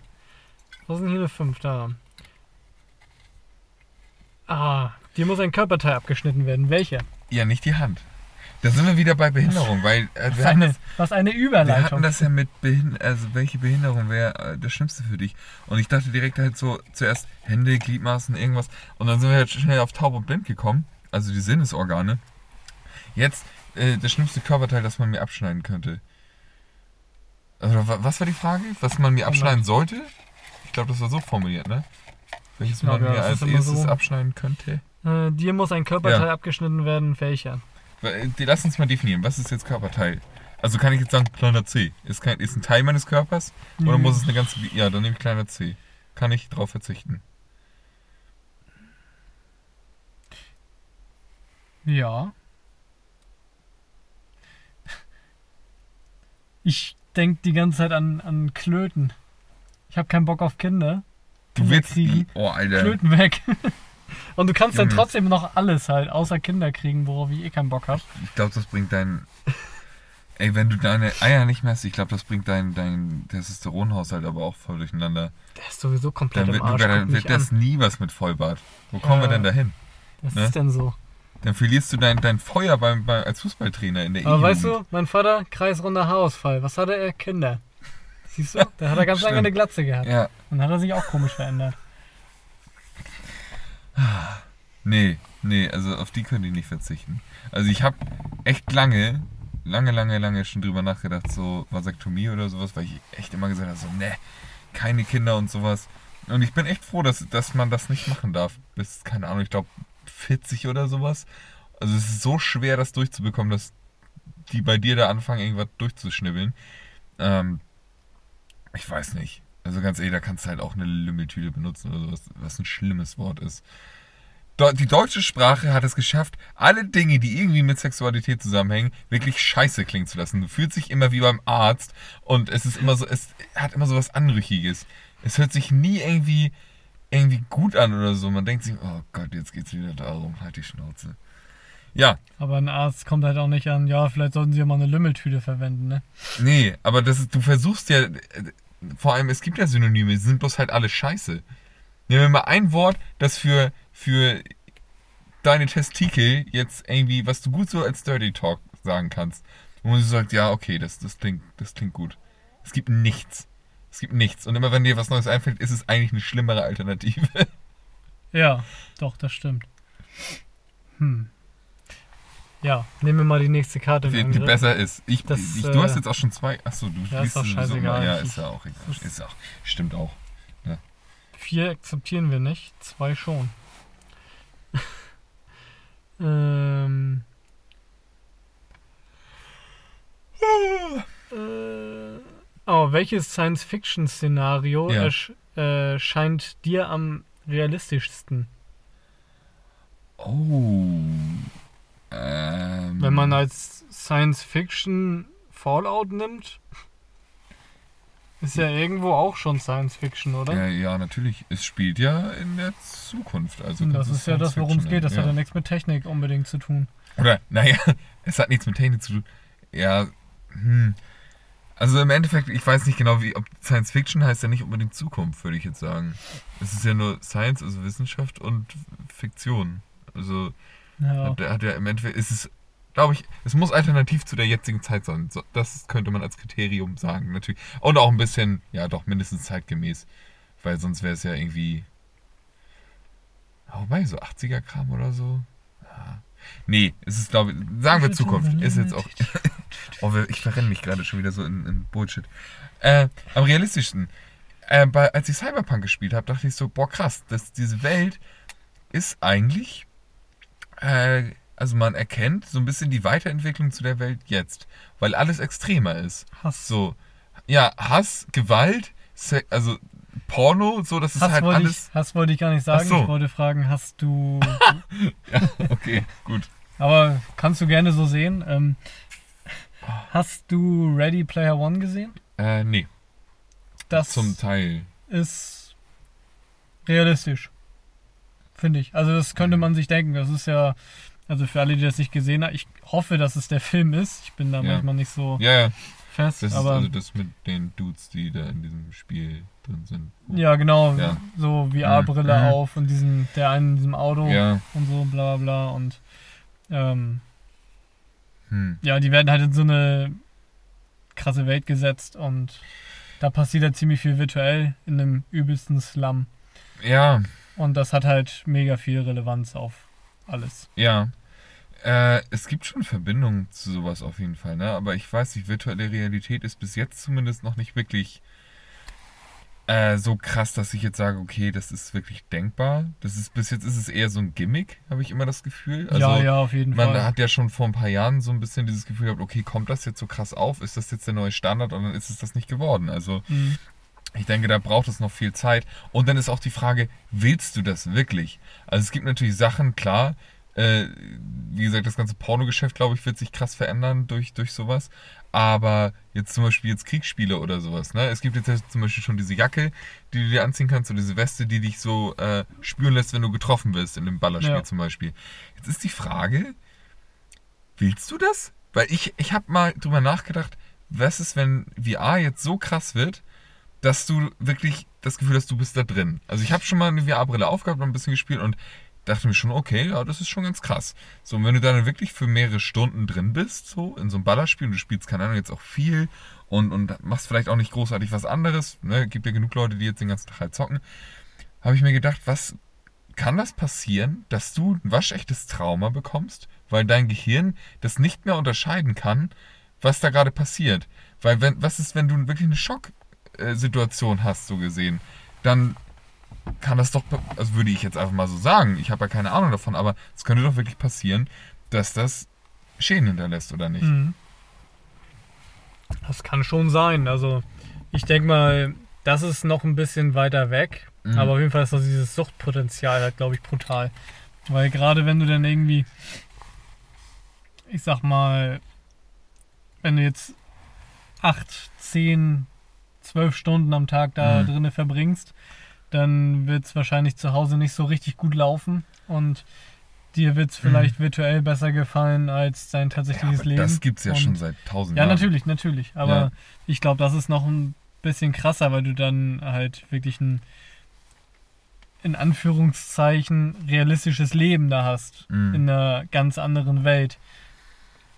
Was ist denn hier eine 5 da? Ah, dir muss ein Körperteil abgeschnitten werden. Welcher? Ja, nicht die Hand. Da sind wir wieder bei Behinderung, weil äh, Was wir, hatten eine, das, was eine wir Überleitung. hatten das ja mit Behin also welche Behinderung wäre äh, das Schlimmste für dich. Und ich dachte direkt halt so zuerst Hände, Gliedmaßen, irgendwas. Und dann sind wir halt schnell auf taub und blind gekommen, also die Sinnesorgane. Jetzt äh, das schlimmste Körperteil, das man mir abschneiden könnte. Wa- was war die Frage? Was man mir abschneiden sollte? Ich glaube, das war so formuliert, ne? Welches glaub, man mir als erstes so. abschneiden könnte? äh, dir muss ein Körperteil Ja. abgeschnitten werden. Welcher? Lass uns mal definieren, was ist jetzt Körperteil? Also kann ich jetzt sagen, kleiner C. Ist, kein, ist ein Teil meines Körpers? Oder Mhm. muss es eine ganze. Ja, dann nehme ich kleiner C. Kann ich drauf verzichten. Ja. Ich denke die ganze Zeit an, an Klöten. Ich habe keinen Bock auf Kinder. Du willst. kriegen. Oh, Alter. Klöten weg. Und du kannst dann trotzdem noch alles halt, außer Kinder kriegen, worauf ich eh keinen Bock habe. Ich glaube, das bringt dein. Ey, wenn du deine Eier nicht mehr hast, ich glaube, das bringt dein, dein Testosteronhaushalt aber auch voll durcheinander. Der ist sowieso komplett Dann wird, im Arsch. dann wird das an. nie was mit Vollbart. Wo kommen wir Ja. denn dahin? Was ne? ist denn so? Dann verlierst du dein, dein Feuer beim, beim, als Fußballtrainer in der Aber E-Jugend. weißt du, mein Vater, kreisrunder Haarausfall. Was hatte er? Kinder. Siehst du? Da hat er ganz lange eine Glatze gehabt. Ja, Dann hat er sich auch komisch verändert. Nee, nee, also auf die könnte ich nicht verzichten. Also ich habe echt lange, lange, lange, lange schon drüber nachgedacht, so Vasektomie oder sowas, weil ich echt immer gesagt habe, so, ne, keine Kinder und sowas. Und ich bin echt froh, dass, dass man das nicht machen darf. Bis, keine Ahnung, ich glaube 40 oder sowas. Also es ist so schwer, das durchzubekommen, dass die bei dir da anfangen, irgendwas durchzuschnibbeln. Ähm, ich weiß nicht. Also ganz ehrlich, da kannst du halt auch eine Lümmeltüte benutzen oder sowas, was ein schlimmes Wort ist. Die deutsche Sprache hat es geschafft, alle Dinge, die irgendwie mit Sexualität zusammenhängen, wirklich scheiße klingen zu lassen. Du fühlst dich immer wie beim Arzt und es ist immer so, es hat immer so was Anrüchiges. Es hört sich nie irgendwie, irgendwie gut an oder so. Man denkt sich, oh Gott, jetzt geht's wieder darum, halt die Schnauze. Ja, Aber ein Arzt kommt halt auch nicht an, ja, vielleicht sollten sie ja mal eine Lümmeltüte verwenden, ne? nee, aber das ist, du versuchst ja, vor allem, es gibt ja Synonyme, die sind bloß halt alle scheiße. Nehmen wir mal ein Wort, das für, für deine Testikel jetzt irgendwie, was du gut so als Dirty Talk sagen kannst. Wo man so sagt, ja, okay, das, das, klingt, das klingt gut. Es gibt nichts. Es gibt nichts. Und immer wenn dir was Neues einfällt, ist es eigentlich eine schlimmere Alternative. Ja, doch, das stimmt. Hm. Ja, nehmen wir mal die nächste Karte. Die, die besser ist. Ich, Das, ich, du hast äh, jetzt auch schon zwei. Achso, du ja, ist sowieso scheißegal. Ja, ist ja auch egal. Ist auch. Stimmt auch. Vier akzeptieren wir nicht, zwei schon. ähm. Äh, oh, welches Science-Fiction-Szenario Ja. ersch äh, scheint dir am realistischsten? Oh. Ähm, Wenn man als Science-Fiction Fallout nimmt, ist ja irgendwo auch schon Science-Fiction, oder? Ja, ja, natürlich. Es spielt ja in der Zukunft. Also das ist ja das, worum es geht. Das nennen, hat ja nichts mit Technik unbedingt zu tun. Oder, naja, es hat nichts mit Technik zu tun. Ja, hm. Also im Endeffekt, ich weiß nicht genau, wie, ob Science Fiction heißt ja nicht unbedingt Zukunft, würde ich jetzt sagen. Es ist ja nur Science, also Wissenschaft und Fiktion. Also Ja. hat, hat ja im Endeffekt, ist es, glaube ich, es muss alternativ zu der jetzigen Zeit sein. So, das könnte man als Kriterium sagen, natürlich. Und auch ein bisschen, ja doch, mindestens zeitgemäß. Weil sonst wäre es ja irgendwie. Wobei, so 80er-Kram oder so. Ja. Nee, es ist, glaube ich, sagen wir Zukunft. Ist jetzt auch. oh, ich verrenne mich gerade schon wieder so in, in Bullshit. Äh, am realistischsten. Äh, bei, als ich Cyberpunk gespielt habe, dachte ich so, boah krass, dass diese Welt ist eigentlich, äh, also man erkennt so ein bisschen die Weiterentwicklung zu der Welt jetzt, weil alles extremer ist. Hass. So, ja, Hass, Gewalt, Se also Porno, so, das ist Hass, halt alles. ich, Hass wollte ich gar nicht sagen. So. Ich wollte fragen, hast du. Ja, okay, gut. aber kannst du gerne so sehen. Ähm, hast du Ready Player One gesehen? Äh, nee, Das zum Teil. ist realistisch. Finde ich. Also, das könnte man sich denken. Das ist ja. Also für alle, die das nicht gesehen haben, ich hoffe, dass es der Film ist. Ich bin da Ja. manchmal nicht so Ja, ja, fest. das ist aber also das mit den Dudes, die da in diesem Spiel drin sind. ja, genau. Ja. So VR-Brille Mhm. auf und diesen, der einen in diesem Auto Ja, und so, bla bla. Und ähm, hm. ja, die werden halt in so eine krasse Welt gesetzt und da passiert halt ziemlich viel virtuell in einem übelsten Slum. Ja, Und das hat halt mega viel Relevanz auf alles. Ja. Äh, es gibt schon Verbindungen zu sowas auf jeden Fall, ne? Aber ich weiß nicht, virtuelle Realität ist bis jetzt zumindest noch nicht wirklich äh, so krass, dass ich jetzt sage, okay, das ist wirklich denkbar. Das ist bis jetzt ist es eher so ein Gimmick, habe ich immer das Gefühl. Also, ja, ja, auf jeden Man Fall. hat ja schon vor ein paar Jahren so ein bisschen dieses Gefühl gehabt, okay, kommt das jetzt so krass auf? Ist das jetzt der neue Standard? Und dann ist es das nicht geworden. Also Mhm. Ich denke, da braucht es noch viel Zeit. Und dann ist auch die Frage, willst du das wirklich? Also es gibt natürlich Sachen, klar, äh, wie gesagt, das ganze Pornogeschäft, glaube ich, wird sich krass verändern durch, durch sowas. Aber jetzt zum Beispiel jetzt Kriegsspiele oder sowas, ne? Es gibt jetzt zum Beispiel schon diese Jacke, die du dir anziehen kannst, oder diese Weste, die dich so äh, spüren lässt, wenn du getroffen wirst in einem Ballerspiel Ja. zum Beispiel. Jetzt ist die Frage, willst du das? Weil ich, ich habe mal drüber nachgedacht, was ist, wenn VR jetzt so krass wird, dass du wirklich das Gefühl hast, du bist da drin. Also ich habe schon mal eine VR-Brille aufgehabt und ein bisschen gespielt und dachte mir schon, okay, ja, das ist schon ganz krass. So, und wenn du dann wirklich für mehrere Stunden drin bist, so in so einem Ballerspiel und du spielst, keine Ahnung, jetzt auch viel und, und machst vielleicht auch nicht großartig was anderes, ne, gibt ja genug Leute, die jetzt den ganzen Tag halt zocken, habe ich mir gedacht, was kann das passieren, dass du ein waschechtes Trauma bekommst, weil dein Gehirn das nicht mehr unterscheiden kann, was da gerade passiert. Weil wenn, was ist, wenn du wirklich eine Schocksituation hast, so gesehen, dann kann das doch, also würde ich jetzt einfach mal so sagen, ich habe ja keine Ahnung davon, aber es könnte doch wirklich passieren, dass das Schäden hinterlässt, oder nicht? Mhm. Das kann schon sein. Also ich denke mal, das ist noch ein bisschen weiter weg. Mhm. Aber auf jeden Fall ist das dieses Suchtpotenzial halt, glaube ich, brutal. Weil gerade wenn du dann irgendwie, ich sag mal, wenn du jetzt 8, 10, 12 Stunden am Tag da Mhm. drinnen verbringst, dann wird es wahrscheinlich zu Hause nicht so richtig gut laufen und dir wird es vielleicht virtuell besser gefallen als dein Mhm. Ja, tatsächliches aber Leben. das gibt es ja Und- schon seit tausend ja, Jahren. natürlich, natürlich. Aber Ja. ich glaube, das ist noch ein bisschen krasser, weil du dann halt wirklich ein in Anführungszeichen realistisches Leben da hast. Mhm. In einer ganz anderen Welt.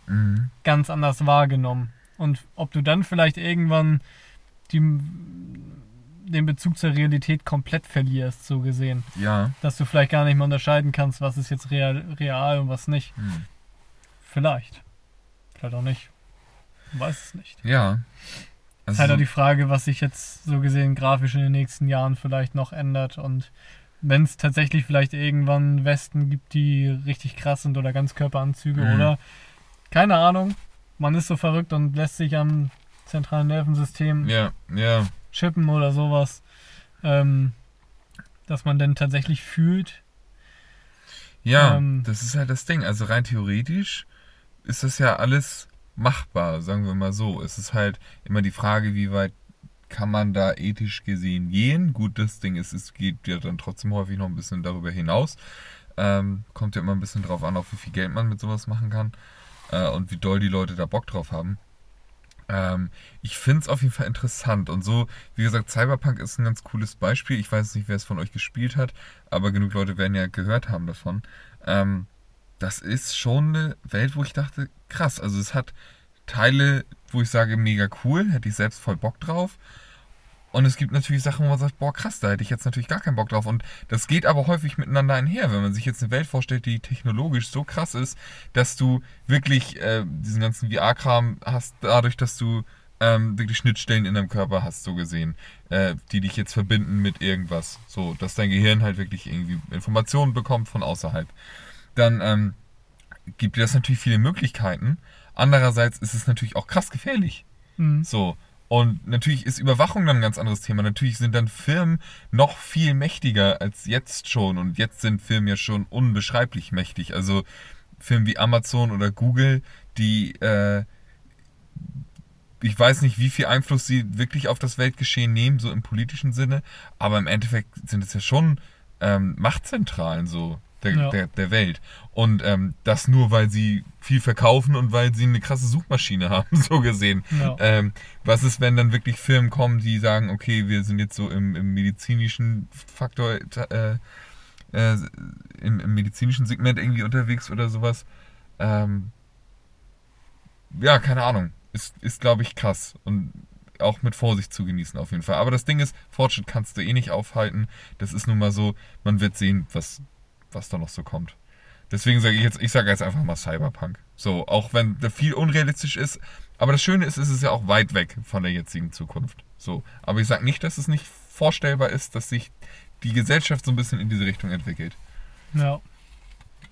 Mhm. Ganz anders wahrgenommen. Und ob du dann vielleicht irgendwann die, den Bezug zur Realität komplett verlierst, so gesehen. Ja. Dass du vielleicht gar nicht mehr unterscheiden kannst, was ist jetzt real, real und was nicht. Mhm. Vielleicht. Vielleicht auch nicht. Man weiß es nicht. Ja. Es ist Also, halt auch die Frage, was sich jetzt so gesehen grafisch in den nächsten Jahren vielleicht noch ändert und wenn es tatsächlich vielleicht irgendwann Westen gibt, die richtig krass sind oder Ganzkörperanzüge Mhm. oder keine Ahnung, man ist so verrückt und lässt sich am zentralen Nervensystem ja, ja. chippen oder sowas, ähm, dass man dann tatsächlich fühlt. Ja, Ähm, das ist halt das Ding. Also rein theoretisch ist das ja alles machbar, sagen wir mal so. Es ist halt immer die Frage, wie weit kann man da ethisch gesehen gehen. Gut, das Ding ist, es geht ja dann trotzdem häufig noch ein bisschen darüber hinaus. Ähm, kommt ja immer ein bisschen drauf an, auf wie viel Geld man mit sowas machen kann äh, und wie doll die Leute da Bock drauf haben. Ähm, ich finde es auf jeden Fall interessant und so, wie gesagt, Cyberpunk ist ein ganz cooles Beispiel. Ich weiß nicht, wer es von euch gespielt hat, aber genug Leute werden ja gehört haben davon. Ähm, das ist schon eine Welt, wo ich dachte, krass, also es hat Teile, wo ich sage, mega cool, hätte ich selbst voll Bock drauf. Und es gibt natürlich Sachen, wo man sagt, boah, krass, da hätte ich jetzt natürlich gar keinen Bock drauf. Und das geht aber häufig miteinander einher, wenn man sich jetzt eine Welt vorstellt, die technologisch so krass ist, dass du wirklich äh, diesen ganzen VR-Kram hast, dadurch, dass du ähm, wirklich Schnittstellen in deinem Körper hast, so gesehen, äh, die dich jetzt verbinden mit irgendwas. So, dass dein Gehirn halt wirklich irgendwie Informationen bekommt von außerhalb. Dann ähm, gibt dir das natürlich viele Möglichkeiten. Andererseits ist es natürlich auch krass gefährlich. Mhm. So. Und natürlich ist Überwachung dann ein ganz anderes Thema. Natürlich sind dann Firmen noch viel mächtiger als jetzt schon. Und jetzt sind Firmen ja schon unbeschreiblich mächtig. Also Firmen wie Amazon oder Google, die, äh, ich weiß nicht, wie viel Einfluss sie wirklich auf das Weltgeschehen nehmen, so im politischen Sinne. Aber im Endeffekt sind es ja schon ähm, Machtzentralen so der, Ja. der, der Welt. Und ähm, das nur, weil sie viel verkaufen und weil sie eine krasse Suchmaschine haben, so gesehen. Ja. Ähm, was ist, wenn dann wirklich Firmen kommen, die sagen, okay, wir sind jetzt so im, im medizinischen Faktor, äh, äh, im, im medizinischen Segment irgendwie unterwegs oder sowas? Ähm, ja, keine Ahnung. Ist, ist glaube ich, krass. Und auch mit Vorsicht zu genießen auf jeden Fall. Aber das Ding ist, Fortschritt kannst du eh nicht aufhalten. Das ist nun mal so, man wird sehen, was, was da noch so kommt. Deswegen sage ich jetzt, ich sage jetzt einfach mal Cyberpunk. So, auch wenn da viel unrealistisch ist. Aber das Schöne ist, es ist ja auch weit weg von der jetzigen Zukunft. So. Aber ich sage nicht, dass es nicht vorstellbar ist, dass sich die Gesellschaft so ein bisschen in diese Richtung entwickelt. Ja.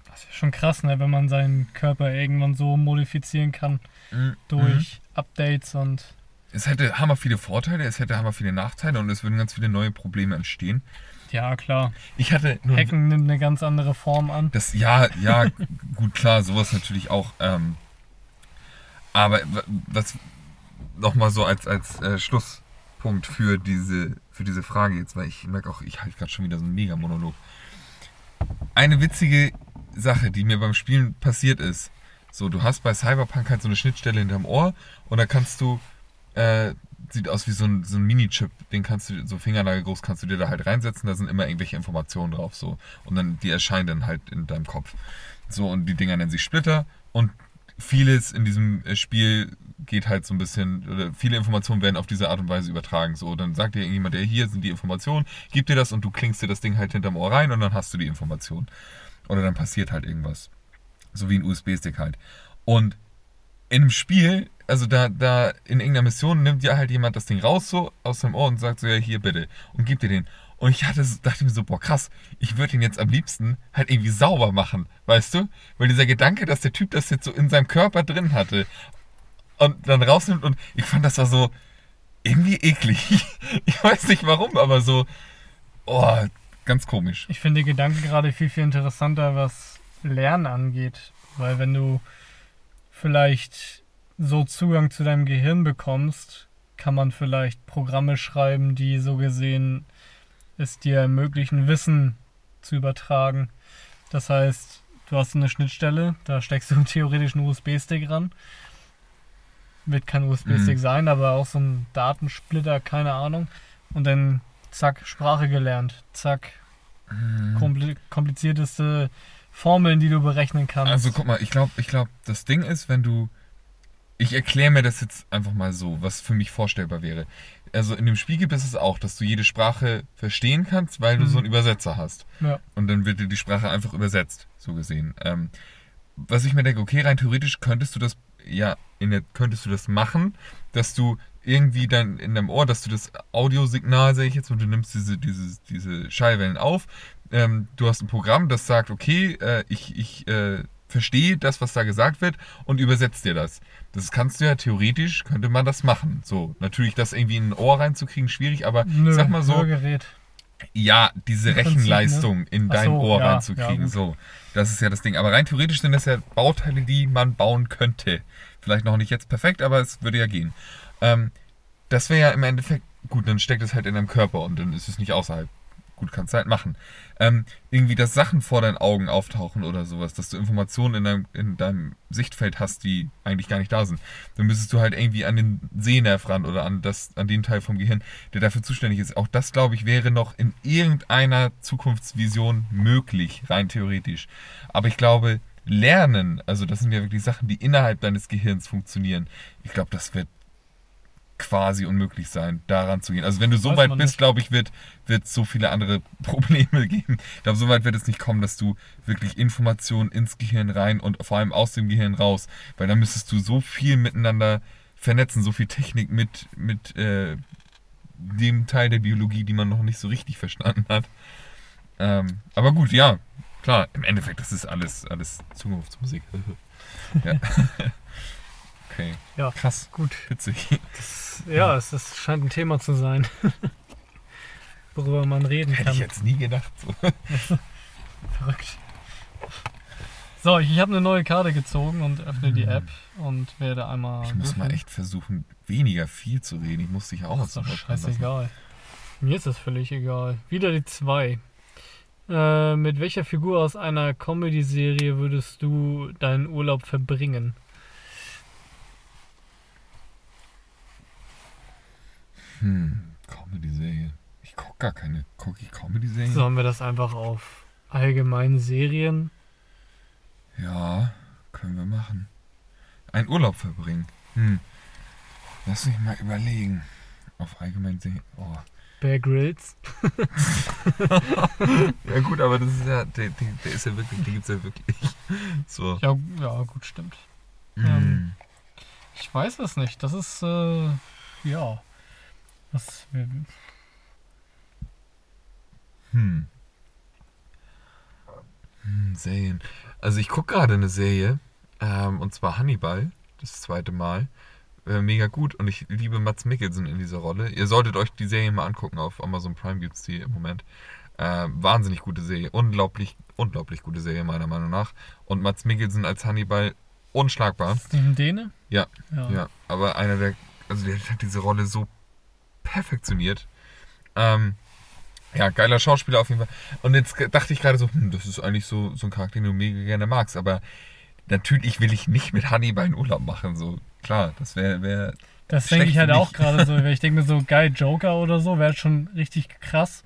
Das ist schon krass, ne, wenn man seinen Körper irgendwann so modifizieren kann Mhm. durch Updates und Es hätte hammer viele Vorteile, es hätte hammer viele Nachteile und es würden ganz viele neue Probleme entstehen. Ja klar. Ich hatte nur Hacken nimmt eine ganz andere Form an. Das, ja, ja, gut, klar, sowas natürlich auch. Ähm, aber was nochmal so als, als äh, Schlusspunkt für diese, für diese Frage jetzt, weil ich merke auch, ich halte gerade schon wieder so einen Mega-Monolog. Eine witzige Sache, die mir beim Spielen passiert ist, so, du hast bei Cyberpunk halt so eine Schnittstelle hinterm Ohr und da kannst du, äh, sieht aus wie so ein, so ein Mini-Chip, den kannst du, so Fingernagel groß kannst du dir da halt reinsetzen, da sind immer irgendwelche Informationen drauf, so. Und dann, die erscheinen dann halt in deinem Kopf. So, und die Dinger nennen sich Splitter und vieles in diesem äh, Spiel geht halt so ein bisschen, oder viele Informationen werden auf diese Art und Weise übertragen. So, dann sagt dir irgendjemand, der hier sind die Informationen, gib dir das und du klingst dir das Ding halt hinterm Ohr rein und dann hast du die Information. Oder dann passiert halt irgendwas. So wie ein USB-Stick halt. Und in einem Spiel, also da, da in irgendeiner Mission nimmt ja halt jemand das Ding raus so aus seinem Ohr und sagt so, ja, hier bitte. Und gibt dir den. Und ich hatte, dachte mir so, boah, krass, ich würde ihn jetzt am liebsten halt irgendwie sauber machen, weißt du? Weil dieser Gedanke, dass der Typ das jetzt so in seinem Körper drin hatte und dann rausnimmt und ich fand das war so irgendwie eklig. Ich weiß nicht warum, aber so, oh, ganz komisch. Ich finde die Gedanken gerade viel, viel interessanter, was Lernen angeht. Weil wenn du vielleicht so Zugang zu deinem Gehirn bekommst, kann man vielleicht Programme schreiben, die so gesehen es dir ermöglichen, Wissen zu übertragen. Das heißt, du hast eine Schnittstelle, da steckst du theoretisch einen USB-Stick ran. Wird kein USB-Stick Mhm. sein, aber auch so ein Datensplitter, keine Ahnung. Und dann zack, Sprache gelernt. Zack, kompli komplizierteste Formeln, die du berechnen kannst. Also guck mal, ich glaube, ich glaub, das Ding ist, wenn du. Ich erkläre mir das jetzt einfach mal so, was für mich vorstellbar wäre. Also in dem Spiel gibt es auch, dass du jede Sprache verstehen kannst, weil du Mhm. so einen Übersetzer hast. ja. Und dann wird dir die Sprache einfach übersetzt, so gesehen. Ähm, was ich mir denke, okay, rein theoretisch könntest du das, ja, in der, könntest du das machen, dass du irgendwie dann in deinem Ohr, dass du das Audiosignal, sage ich jetzt, und du nimmst diese, diese, diese Schallwellen auf. Ähm, du hast ein Programm, das sagt, okay, äh, ich, ich äh, verstehe das, was da gesagt wird und übersetzt dir das. Das kannst du ja theoretisch, könnte man das machen. So, natürlich das irgendwie in ein Ohr reinzukriegen, schwierig, aber Nö, ich sag mal so, Hörgerät. ja, diese Im Prinzip, ne? Rechenleistung in dein so, Ohr ja, reinzukriegen. ja, so, das ist ja das Ding. Aber rein theoretisch sind das ja Bauteile, die man bauen könnte. Vielleicht noch nicht jetzt perfekt, aber es würde ja gehen. Ähm, das wäre ja im Endeffekt, gut, dann steckt es halt in deinem Körper und dann ist es nicht außerhalb gut, kannst du halt machen. Ähm, irgendwie, dass Sachen vor deinen Augen auftauchen oder sowas, dass du Informationen in deinem, in deinem Sichtfeld hast, die eigentlich gar nicht da sind. Dann müsstest du halt irgendwie an den Sehnerv ran oder an, das, an den Teil vom Gehirn, der dafür zuständig ist. Auch das, glaube ich, wäre noch in irgendeiner Zukunftsvision möglich, rein theoretisch. Aber ich glaube, Lernen, also das sind ja wirklich Sachen, die innerhalb deines Gehirns funktionieren. Ich glaube, das wird quasi unmöglich sein, daran zu gehen. Also wenn du so Weiß weit bist, glaube ich, wird es so viele andere Probleme geben. Ich glaube, so weit wird es nicht kommen, dass du wirklich Informationen ins Gehirn rein und vor allem aus dem Gehirn raus, weil dann müsstest du so viel miteinander vernetzen, so viel Technik mit, mit äh, dem Teil der Biologie, die man noch nicht so richtig verstanden hat. Ähm, aber gut, ja, klar, im Endeffekt, das ist alles, alles Zukunftsmusik. ja. okay, Ja, krass, gut. witzig. Ja, es ist, scheint ein Thema zu sein, worüber man reden Hätte kann. ich jetzt nie gedacht. So. Verrückt. So, ich habe eine neue Karte gezogen und öffne die App und werde einmal. Ich muss mal echt versuchen, weniger viel zu reden. Ich muss dich auch Das aus dem scheißegal. Mir ist das völlig egal. Wieder die zwei. Äh, mit welcher Figur aus einer Comedy-Serie würdest du deinen Urlaub verbringen? Hm, Comedy-Serie. Ich gucke gar keine. Comedy-Serien? Sollen wir das einfach auf allgemeine Serien? Ja, können wir machen. Einen Urlaub verbringen. Hm. Lass mich mal überlegen. Auf allgemein Serien. Oh. Bear Grylls? Ja gut, aber das ist ja, der, der, der ist ja wirklich, den gibt's ja wirklich. So. Ja, ja, gut, stimmt. Hm. ähm, Ich weiß es nicht. Das ist, äh, ja. Was, Hm. Hm, Serien. Also ich gucke gerade eine Serie, ähm, und zwar Hannibal, das zweite Mal. Äh, mega gut und ich liebe Mats Mikkelsen in dieser Rolle. Ihr solltet euch die Serie mal angucken, auf Amazon Prime gibt's die im Moment. Äh, wahnsinnig gute Serie, unglaublich, unglaublich gute Serie meiner Meinung nach. Und Mats Mikkelsen als Hannibal unschlagbar. ist die ein Däne? Ja, Ja. ja, aber einer der, also der hat diese Rolle so perfektioniert. Ähm, ja, geiler Schauspieler auf jeden Fall. Und jetzt dachte ich gerade so, hm, das ist eigentlich so, so ein Charakter, den du mega gerne magst, aber natürlich will ich nicht mit Hannibal einen Urlaub machen, so klar, das wäre, wär, Das denke ich halt auch gerade so. Ich denke mir so, geil, Joker oder so, wäre schon richtig krass.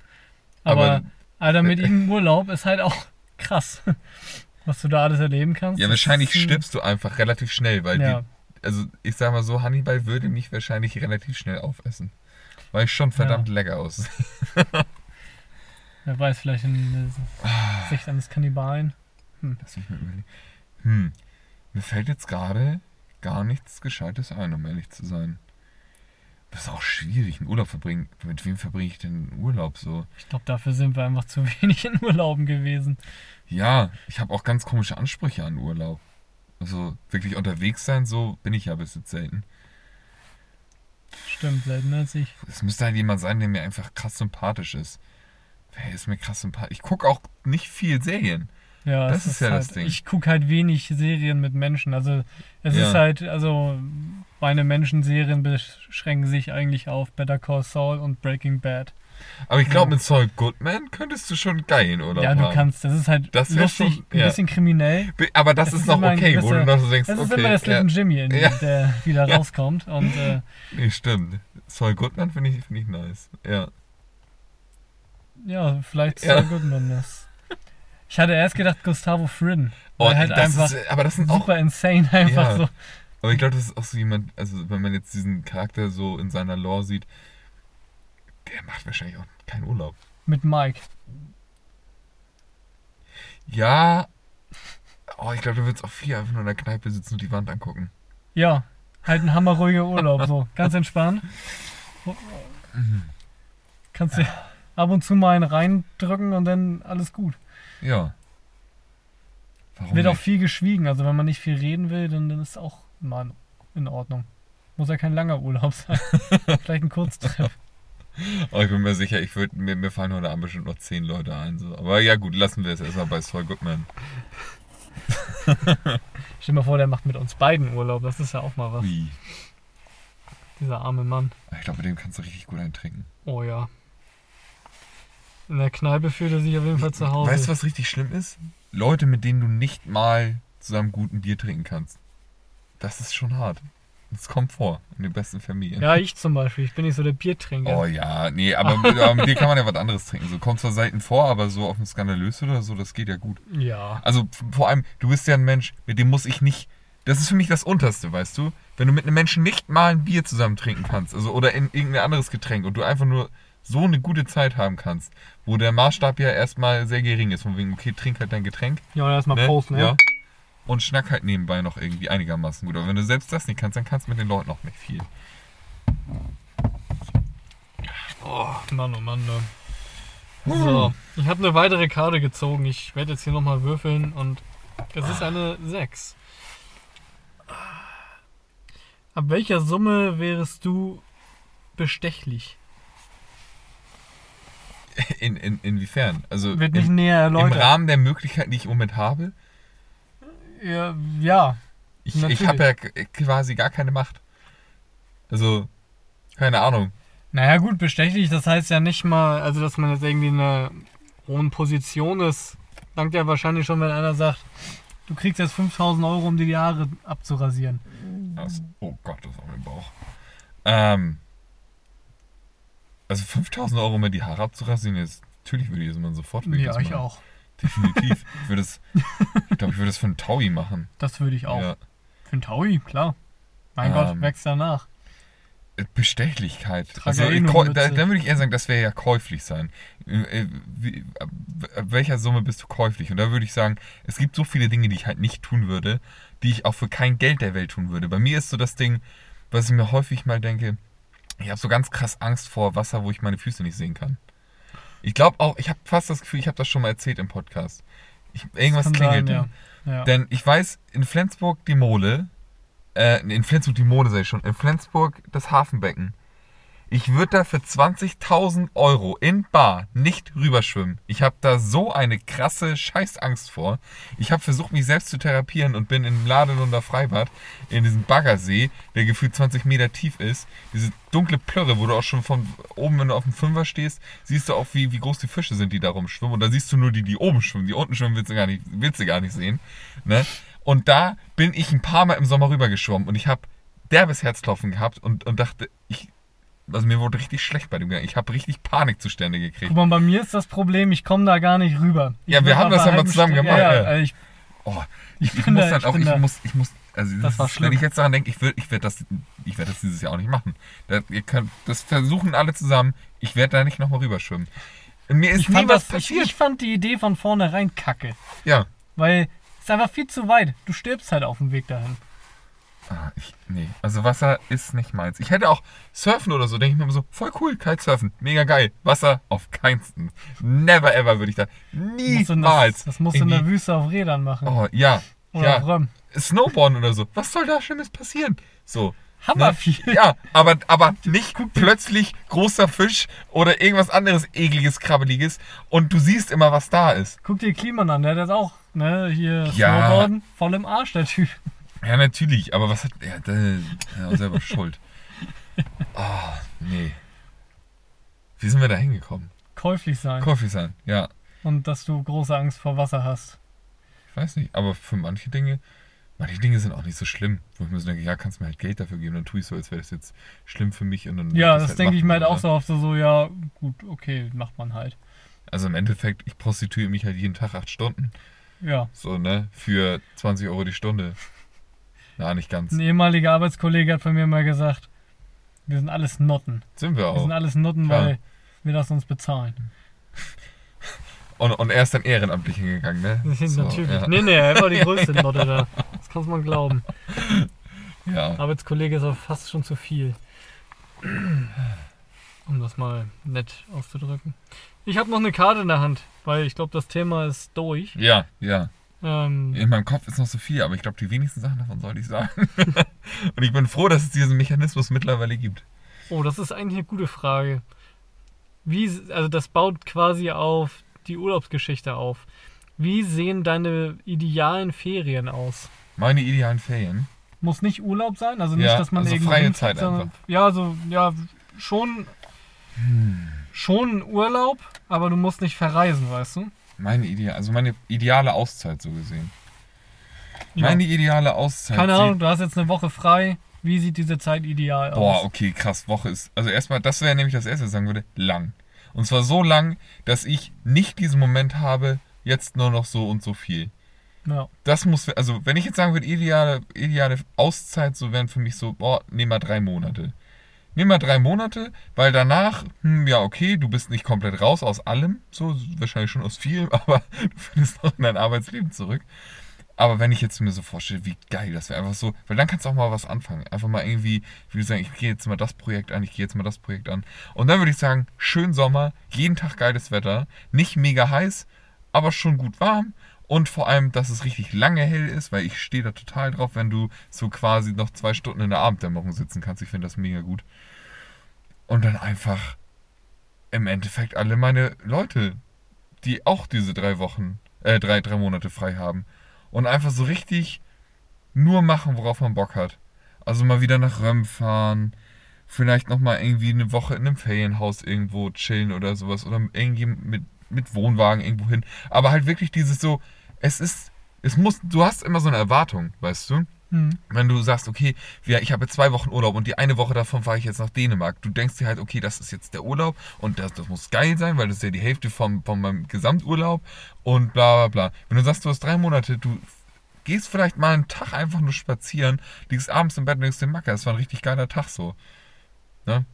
Aber, Aber- Alter, mit ihm im Urlaub ist halt auch krass, was du da alles erleben kannst. ja, wahrscheinlich stirbst du einfach relativ schnell, weil Ja. die, also ich sag mal so, Hannibal würde mich wahrscheinlich relativ schnell aufessen. Weil ich schon verdammt lecker aus. Wer weiß, vielleicht in Ah. Sicht eines Kannibalen. Lass mich mal überlegen. Hm, mir fällt jetzt gerade gar nichts Gescheites ein, um ehrlich zu sein. Das ist auch schwierig, einen Urlaub verbringen. Mit wem verbringe ich denn einen Urlaub so? Ich glaube, dafür sind wir einfach zu wenig in Urlauben gewesen. Ja, ich habe auch ganz komische Ansprüche an Urlaub. Also wirklich unterwegs sein, so bin ich ja bis jetzt selten. Stimmt, als ich. Es müsste halt jemand sein, der mir einfach krass sympathisch ist. Wer ist mir krass sympathisch? Ich gucke auch nicht viel Serien. Ja, Das es ist ja halt, das Ding. Ich gucke halt wenig Serien mit Menschen. Also es Ja. ist halt, also meine Menschenserien beschränken sich eigentlich auf Better Call Saul und Breaking Bad. Aber ich glaube, mit Saul Goodman könntest du schon geilen Urlaub ja, du kannst, das ist halt Das lustig, schon- ein bisschen kriminell. Be- Aber das, Das ist ist noch okay, wo du noch so denkst, Das ist okay. immer der Slim ja. Jimmy, in, Ja. der wieder Ja. rauskommt. Und äh, Nee, stimmt. Saul Goodman finde ich, find ich nice. Ja. ja, vielleicht. Saul Goodman das. Ich hatte erst gedacht Gustavo Fring. Weil halt Oh, das einfach ist, aber das sind auch. super insane einfach so. Aber ich glaube, das ist auch so jemand, also wenn man jetzt diesen Charakter so in seiner Lore sieht, der macht wahrscheinlich auch keinen Urlaub. Mit Mike. Ja. Oh, ich glaube, du würdest auch viel einfach nur in der Kneipe sitzen und die Wand angucken. Ja, halt ein hammerruhiger Urlaub, so ganz entspannt. Kannst du ab und zu mal einen reindrücken und dann alles gut. Ja. Warum Wird auch nicht? viel geschwiegen, also wenn man nicht viel reden will, dann, dann ist auch mal in Ordnung. Muss ja kein langer Urlaub sein. Vielleicht ein Kurztrip. Oh, ich bin mir sicher, ich würd, mir, mir fallen heute Abend bestimmt noch zehn Leute ein. So. Aber ja gut, lassen wir es erstmal bei Saul Goodman. Stell dir mal vor, der macht mit uns beiden Urlaub. Das ist ja auch mal was. Ui. Dieser arme Mann. Ich glaube, bei dem kannst du richtig gut eintrinken. Oh ja. In der Kneipe fühlt er sich auf jeden Fall zu Hause. Weißt du, was richtig schlimm ist? Leute, mit denen du nicht mal zusammen guten Bier trinken kannst. Das ist schon hart. Das kommt vor in den besten Familien. Ja, ich zum Beispiel. Ich bin nicht so der Biertrinker. Oh ja, nee, aber mit, aber mit dir kann man ja was anderes trinken. So kommt zwar selten vor, aber so auf dem Skandalös oder so, das geht ja gut. Ja. Also vor allem, du bist ja ein Mensch, mit dem muss ich nicht. Das ist für mich das Unterste, weißt du? Wenn du mit einem Menschen nicht mal ein Bier zusammen trinken kannst, also oder in irgendein anderes Getränk und du einfach nur so eine gute Zeit haben kannst, wo der Maßstab ja erstmal sehr gering ist, von wegen, okay, trink halt dein Getränk. Ja, erstmal ne? Prost, ne? Ja. Und schnack halt nebenbei noch irgendwie einigermaßen gut. Aber wenn du selbst das nicht kannst, dann kannst du mit den Leuten auch nicht viel. Oh, Mann, oh Mann, ne. So, ich habe eine weitere Karte gezogen. Ich werde jetzt hier nochmal würfeln und es ist eine 6. Ab welcher Summe wärest du bestechlich? In, in, inwiefern? Also Wird nicht im, näher im erläutert. Rahmen der Möglichkeiten, die ich im Moment habe, Ja, ja. Ich, ich habe ja quasi gar keine Macht. Also, keine Ahnung. Naja, gut, bestechlich, das heißt ja nicht mal, also dass man jetzt irgendwie in einer hohen Position ist. Dankt ja wahrscheinlich schon, wenn einer sagt, du kriegst jetzt 5000 Euro, um dir die Haare abzurasieren. Das, oh Gott, das ist auf dem Bauch. Ähm, also 5000 Euro, um mir die Haare abzurasieren, jetzt, natürlich würde ich das mal sofort Ja, ich auch. Definitiv. Ich würde es, ich glaube, ich würde es für einen Taui machen. Das würde ich auch. Ja. Für einen Taui, klar. Mein Ähm, Gott, wächst danach. Äh, Bestechlichkeit. Also, eh Mütze. da, dann würde ich eher sagen, das wäre ja käuflich sein. Äh, äh, wie, ab welcher Summe bist du käuflich? Und da würde ich sagen, es gibt so viele Dinge, die ich halt nicht tun würde, die ich auch für kein Geld der Welt tun würde. Bei mir ist so das Ding, was ich mir häufig mal denke, ich habe so ganz krass Angst vor Wasser, wo ich meine Füße nicht sehen kann. Ich glaube auch, ich habe fast das Gefühl, ich habe das schon mal erzählt im Podcast. Ich, irgendwas klingelt. sein, ja. Ja. Denn ich weiß, in Flensburg die Mole, äh, in Flensburg die Mole sei schon, in Flensburg das Hafenbecken. Ich würde da für 20.000 Euro in Bar nicht rüberschwimmen. Ich habe da so eine krasse Scheißangst vor. Ich habe versucht, mich selbst zu therapieren und bin im Ladelunder Freibad in diesem Baggersee, der gefühlt 20 Meter tief ist. Diese dunkle Plörre, wo du auch schon von oben, wenn du auf dem Fünfer stehst, siehst du auch, wie, wie groß die Fische sind, die da rumschwimmen. Und da siehst du nur die, die oben schwimmen. Die unten schwimmen willst du gar nicht, willst du gar nicht sehen. Ne? Und da bin ich ein paar Mal im Sommer rübergeschwommen und ich habe derbes Herzklopfen gehabt und, und dachte, ich, also mir wurde richtig schlecht bei dem Gang. Ich habe richtig Panikzustände gekriegt. Guck mal, bei mir ist das Problem, ich komme da gar nicht rüber. Ich Ja, wir haben das ja mal zusammen Stunde- gemacht, Ja, ja, also ich, Oh, ich, ich muss da- dann ich auch, ich da- muss, ich muss, also Das das war ist, schlimm. wenn ich jetzt daran denke, ich will, ich werde das, ich werde das dieses Jahr auch nicht machen. Da, ihr könnt, das versuchen alle zusammen. Ich werde da nicht nochmal rüberschwimmen. Mir ist ich, nie fand was das, ich, passiert. ich fand die Idee von vornherein kacke. ja. Weil es ist einfach viel zu weit. Du stirbst halt auf dem Weg dahin. Ich, nee, also Wasser ist nicht meins. Ich hätte auch Surfen oder so, denke ich mir immer so, voll cool, Kitesurfen, mega geil. Wasser auf keinsten. Never ever würde ich da niemals. Das, das musst du in der Wüste auf Rädern machen. Oh, ja, Oder auf ja. Röm. Snowboarden oder so. Was soll da Schlimmes passieren? So. Hammer Ne? viel. Ja, aber, aber nicht plötzlich großer Fisch oder irgendwas anderes ekliges, krabbeliges und du siehst immer, was da ist. Guck dir Kliman an, der hat das auch, ne, hier Ja. Snowboarden, voll im Arsch, der Typ. Ja, natürlich, aber was hat. Ja, da, ja selber schuld. Ah, nee. Wie sind wir da hingekommen? Käuflich sein. Coffee sein, ja. Und dass du große Angst vor Wasser hast. Ich weiß nicht, aber für manche Dinge, manche Dinge sind auch nicht so schlimm. Wo ich mir so denke, ja, kannst du mir halt Geld dafür geben, dann tue ich so, als wäre das jetzt schlimm für mich. Und dann Ja, werd das halt denke ich mir halt auch so oft so, ja, gut, okay, macht man halt. Also im Endeffekt, ich prostituiere mich halt jeden Tag acht Stunden. Ja. So, ne? Für 20 Euro die Stunde. Na, nicht ganz. Ein ehemaliger Arbeitskollege hat von mir mal gesagt, wir sind alles Notten. Sind wir Wir auch. sind alles Notten, Klar. weil wir das uns bezahlen. Und, und er ist dann ehrenamtlich hingegangen, ne? So, Natürlich. Ja. Nee, nee, er war die größte Notte da. Das kann man glauben. ja. Arbeitskollege ist auch fast schon zu viel. Um das mal nett auszudrücken. Ich habe noch eine Karte in der Hand, weil ich glaube, das Thema ist durch. Ja, ja. Ähm, In meinem Kopf ist noch so viel, aber ich glaube, die wenigsten Sachen davon sollte ich sagen. und ich bin froh, dass es diesen Mechanismus mittlerweile gibt. oh, das ist eigentlich eine gute Frage. Wie, also das baut quasi auf die Urlaubsgeschichte auf. Wie sehen deine idealen Ferien aus? Meine idealen Ferien. Muss nicht Urlaub sein, also nicht, Ja, dass man also irgendwo freie Zeit sondern einfach. ja, so ja schon schon schon Urlaub, aber du musst nicht verreisen, weißt du? Meine Idee, also meine ideale Auszeit so gesehen. Ja. Meine ideale Auszeit. Keine Ahnung, du hast jetzt eine Woche frei. Wie sieht diese Zeit ideal Boah, aus? okay, krass, Woche ist. Also erstmal, das wäre nämlich das erste, was ich sagen würde, lang. Und zwar so lang, dass ich nicht diesen Moment habe, jetzt nur noch so und so viel. Ja. Das muss, also wenn ich jetzt sagen würde, ideale, ideale Auszeit, so wären für mich so, boah, nehm mal drei Monate. Nimm mal drei Monate, weil danach, hm, ja, okay, du bist nicht komplett raus aus allem, so wahrscheinlich schon aus vielem, aber du findest noch in dein Arbeitsleben zurück. Aber wenn ich jetzt mir so vorstelle, wie geil das wäre, einfach so, weil dann kannst du auch mal was anfangen. Einfach mal irgendwie, wie du sagen, ich gehe jetzt mal das Projekt an, ich gehe jetzt mal das Projekt an. Und dann würde ich sagen, schön Sommer, jeden Tag geiles Wetter, nicht mega heiß, aber schon gut warm. Und vor allem, dass es richtig lange hell ist, weil ich stehe da total drauf, wenn du so quasi noch zwei Stunden in der Abenddämmerung sitzen kannst. Ich finde das mega gut. Und dann einfach im Endeffekt alle meine Leute, die auch diese drei Wochen, äh, drei, drei Monate frei haben. Und einfach so richtig nur machen, worauf man Bock hat. Also mal wieder nach Röm fahren, vielleicht nochmal irgendwie eine Woche in einem Ferienhaus irgendwo chillen oder sowas. Oder irgendwie mit, mit Wohnwagen irgendwo hin. Aber halt wirklich dieses so, es ist, es muss, du hast immer so eine Erwartung, weißt du? Hm. wenn du sagst, okay, ich habe zwei Wochen Urlaub und die eine Woche davon fahre ich jetzt nach Dänemark, du denkst dir halt, okay, das ist jetzt der Urlaub und das, das muss geil sein, weil das ist ja die Hälfte vom, von meinem Gesamturlaub und bla bla bla. Wenn du sagst, du hast drei Monate, du gehst vielleicht mal einen Tag einfach nur spazieren, liegst abends im Bett und denkst dir, Macker, das war ein richtig geiler Tag so. Ne?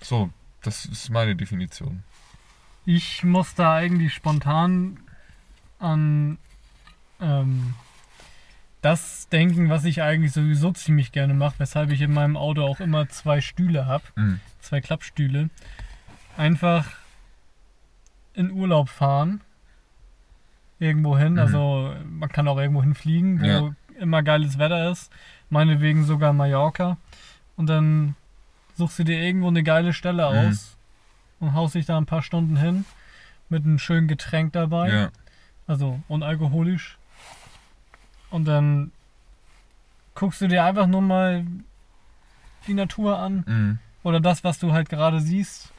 So, das ist meine Definition. Ich muss da eigentlich spontan an ähm, das denken, was ich eigentlich sowieso ziemlich gerne mache, weshalb ich in meinem Auto auch immer zwei Stühle habe, Mhm. zwei Klappstühle. Einfach in Urlaub fahren. Irgendwo hin. Mhm. Also man kann auch irgendwo hinfliegen, wo Ja. immer geiles Wetter ist. Meinetwegen sogar Mallorca. Und dann suchst du dir irgendwo eine geile Stelle Mhm. aus und haust dich da ein paar Stunden hin mit einem schönen Getränk dabei. Ja. Also unalkoholisch. Und dann guckst du dir einfach nur mal die Natur an Mhm. oder das, was du halt gerade siehst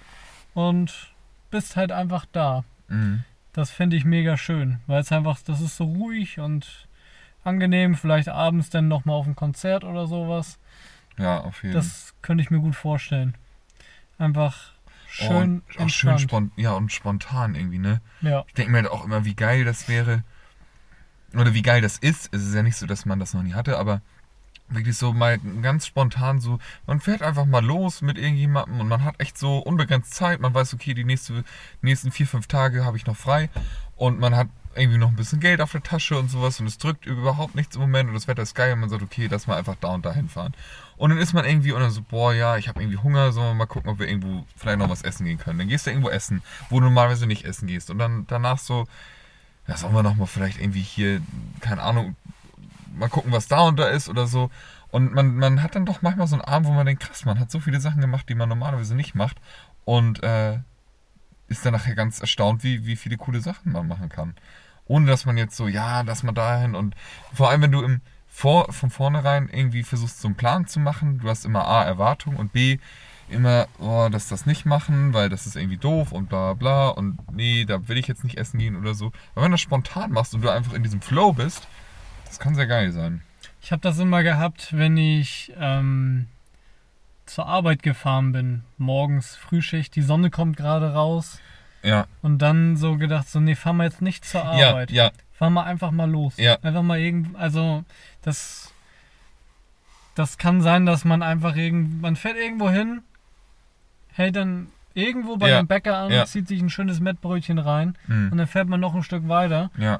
und bist halt einfach da. Mhm. Das finde ich mega schön, weil es einfach, das ist so ruhig und angenehm. Vielleicht abends dann nochmal auf ein Konzert oder sowas. Ja, auf jeden Fall. Das könnte ich mir gut vorstellen. Einfach schön und auch schön spontan, ja, und spontan irgendwie, ne? Ja, Ich denke mir halt auch immer, wie geil das wäre. Oder wie geil das ist. Es ist ja nicht so, dass man das noch nie hatte, aber wirklich so mal ganz spontan so, man fährt einfach mal los mit irgendjemandem und man hat echt so unbegrenzt Zeit. Man weiß, okay, die nächste, nächsten vier, fünf Tage habe ich noch frei und man hat irgendwie noch ein bisschen Geld auf der Tasche und sowas und es drückt überhaupt nichts im Moment und das Wetter ist geil und man sagt, okay, lass mal einfach da und da hinfahren. Und dann ist man irgendwie und dann so, boah, ja, ich habe irgendwie Hunger, sollen wir mal gucken, ob wir irgendwo vielleicht noch was essen gehen können. Dann gehst du irgendwo essen, wo du normalerweise nicht essen gehst und dann danach so, ja, sollen wir noch mal vielleicht irgendwie hier, keine Ahnung, mal gucken, was da und da ist oder so. Und man, man hat dann doch manchmal so einen Abend, wo man denkt, krass, man hat so viele Sachen gemacht, die man normalerweise nicht macht. Und äh, ist dann nachher ganz erstaunt, wie, wie viele coole Sachen man machen kann. Ohne dass man jetzt so, ja, lass mal dahin. Und vor allem, wenn du im vor, von vornherein irgendwie versuchst, so einen Plan zu machen, du hast immer A, Erwartung und B, immer, oh, dass das nicht machen, weil das ist irgendwie doof und bla bla und nee, da will ich jetzt nicht essen gehen oder so. Aber wenn du das spontan machst und du einfach in diesem Flow bist, das kann sehr geil sein. Ich habe das immer gehabt, wenn ich ähm, zur Arbeit gefahren bin. Morgens Frühschicht, die Sonne kommt gerade raus. Ja, Und dann so gedacht, so, nee, fahren wir jetzt nicht zur ja, Arbeit. ja, Fahren wir einfach mal los. Ja. Einfach mal irgend, also das, das kann sein, dass man einfach irgend, man fährt irgendwo hin, hält dann irgendwo bei Ja. dem Bäcker an, Ja. zieht sich ein schönes Mettbrötchen rein und hm, dann fährt man noch ein Stück weiter. ja,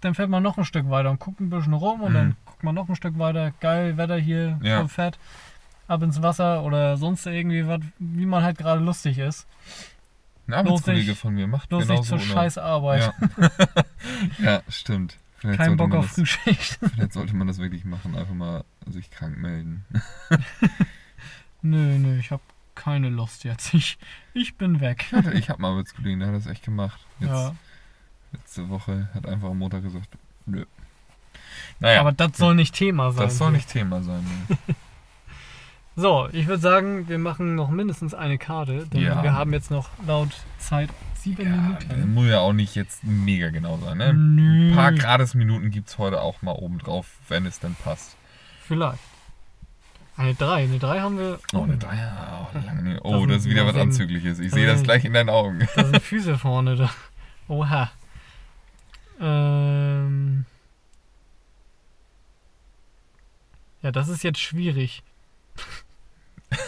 Dann fährt man noch ein Stück weiter und guckt ein bisschen rum und Mhm. dann guckt man noch ein Stück weiter. Geil, Wetter hier, Ja. voll fett. Ab ins Wasser oder sonst irgendwie was, wie man halt gerade lustig ist. ein Arbeitskollege von mir macht genau nicht zur so. scheiß Arbeit. Ja. ja, stimmt. Vielleicht Kein Bock auf das, Frühschicht. Vielleicht sollte man das wirklich machen, einfach mal sich krank melden. nö, nö, ich habe keine Lust jetzt. Ich, ich bin weg. Ich, habe einen Arbeitskollegen, der hat das echt gemacht. Jetzt, Ja, Letzte Woche hat einfach am Montag gesagt, nö. Naja, aber das soll nicht Thema sein. das soll nicht Thema sein. So, ich würde sagen, wir machen noch mindestens eine Karte, denn Ja. wir haben jetzt noch laut Zeit sieben Ja, Minuten. muss ja auch nicht jetzt mega genau sein. Ne? Nö. Ein paar Grades-Minuten gibt es heute auch mal oben drauf, wenn es denn passt. Vielleicht. Eine 3. Eine 3 haben wir. Oh, eine Dreier. Oh, lange nicht. Da oh sind das ist wieder was Anzügliches. Ich da sehe das gleich in deinen Augen. Da sind Füße vorne da. Oha. Ähm. Ja, das ist jetzt schwierig.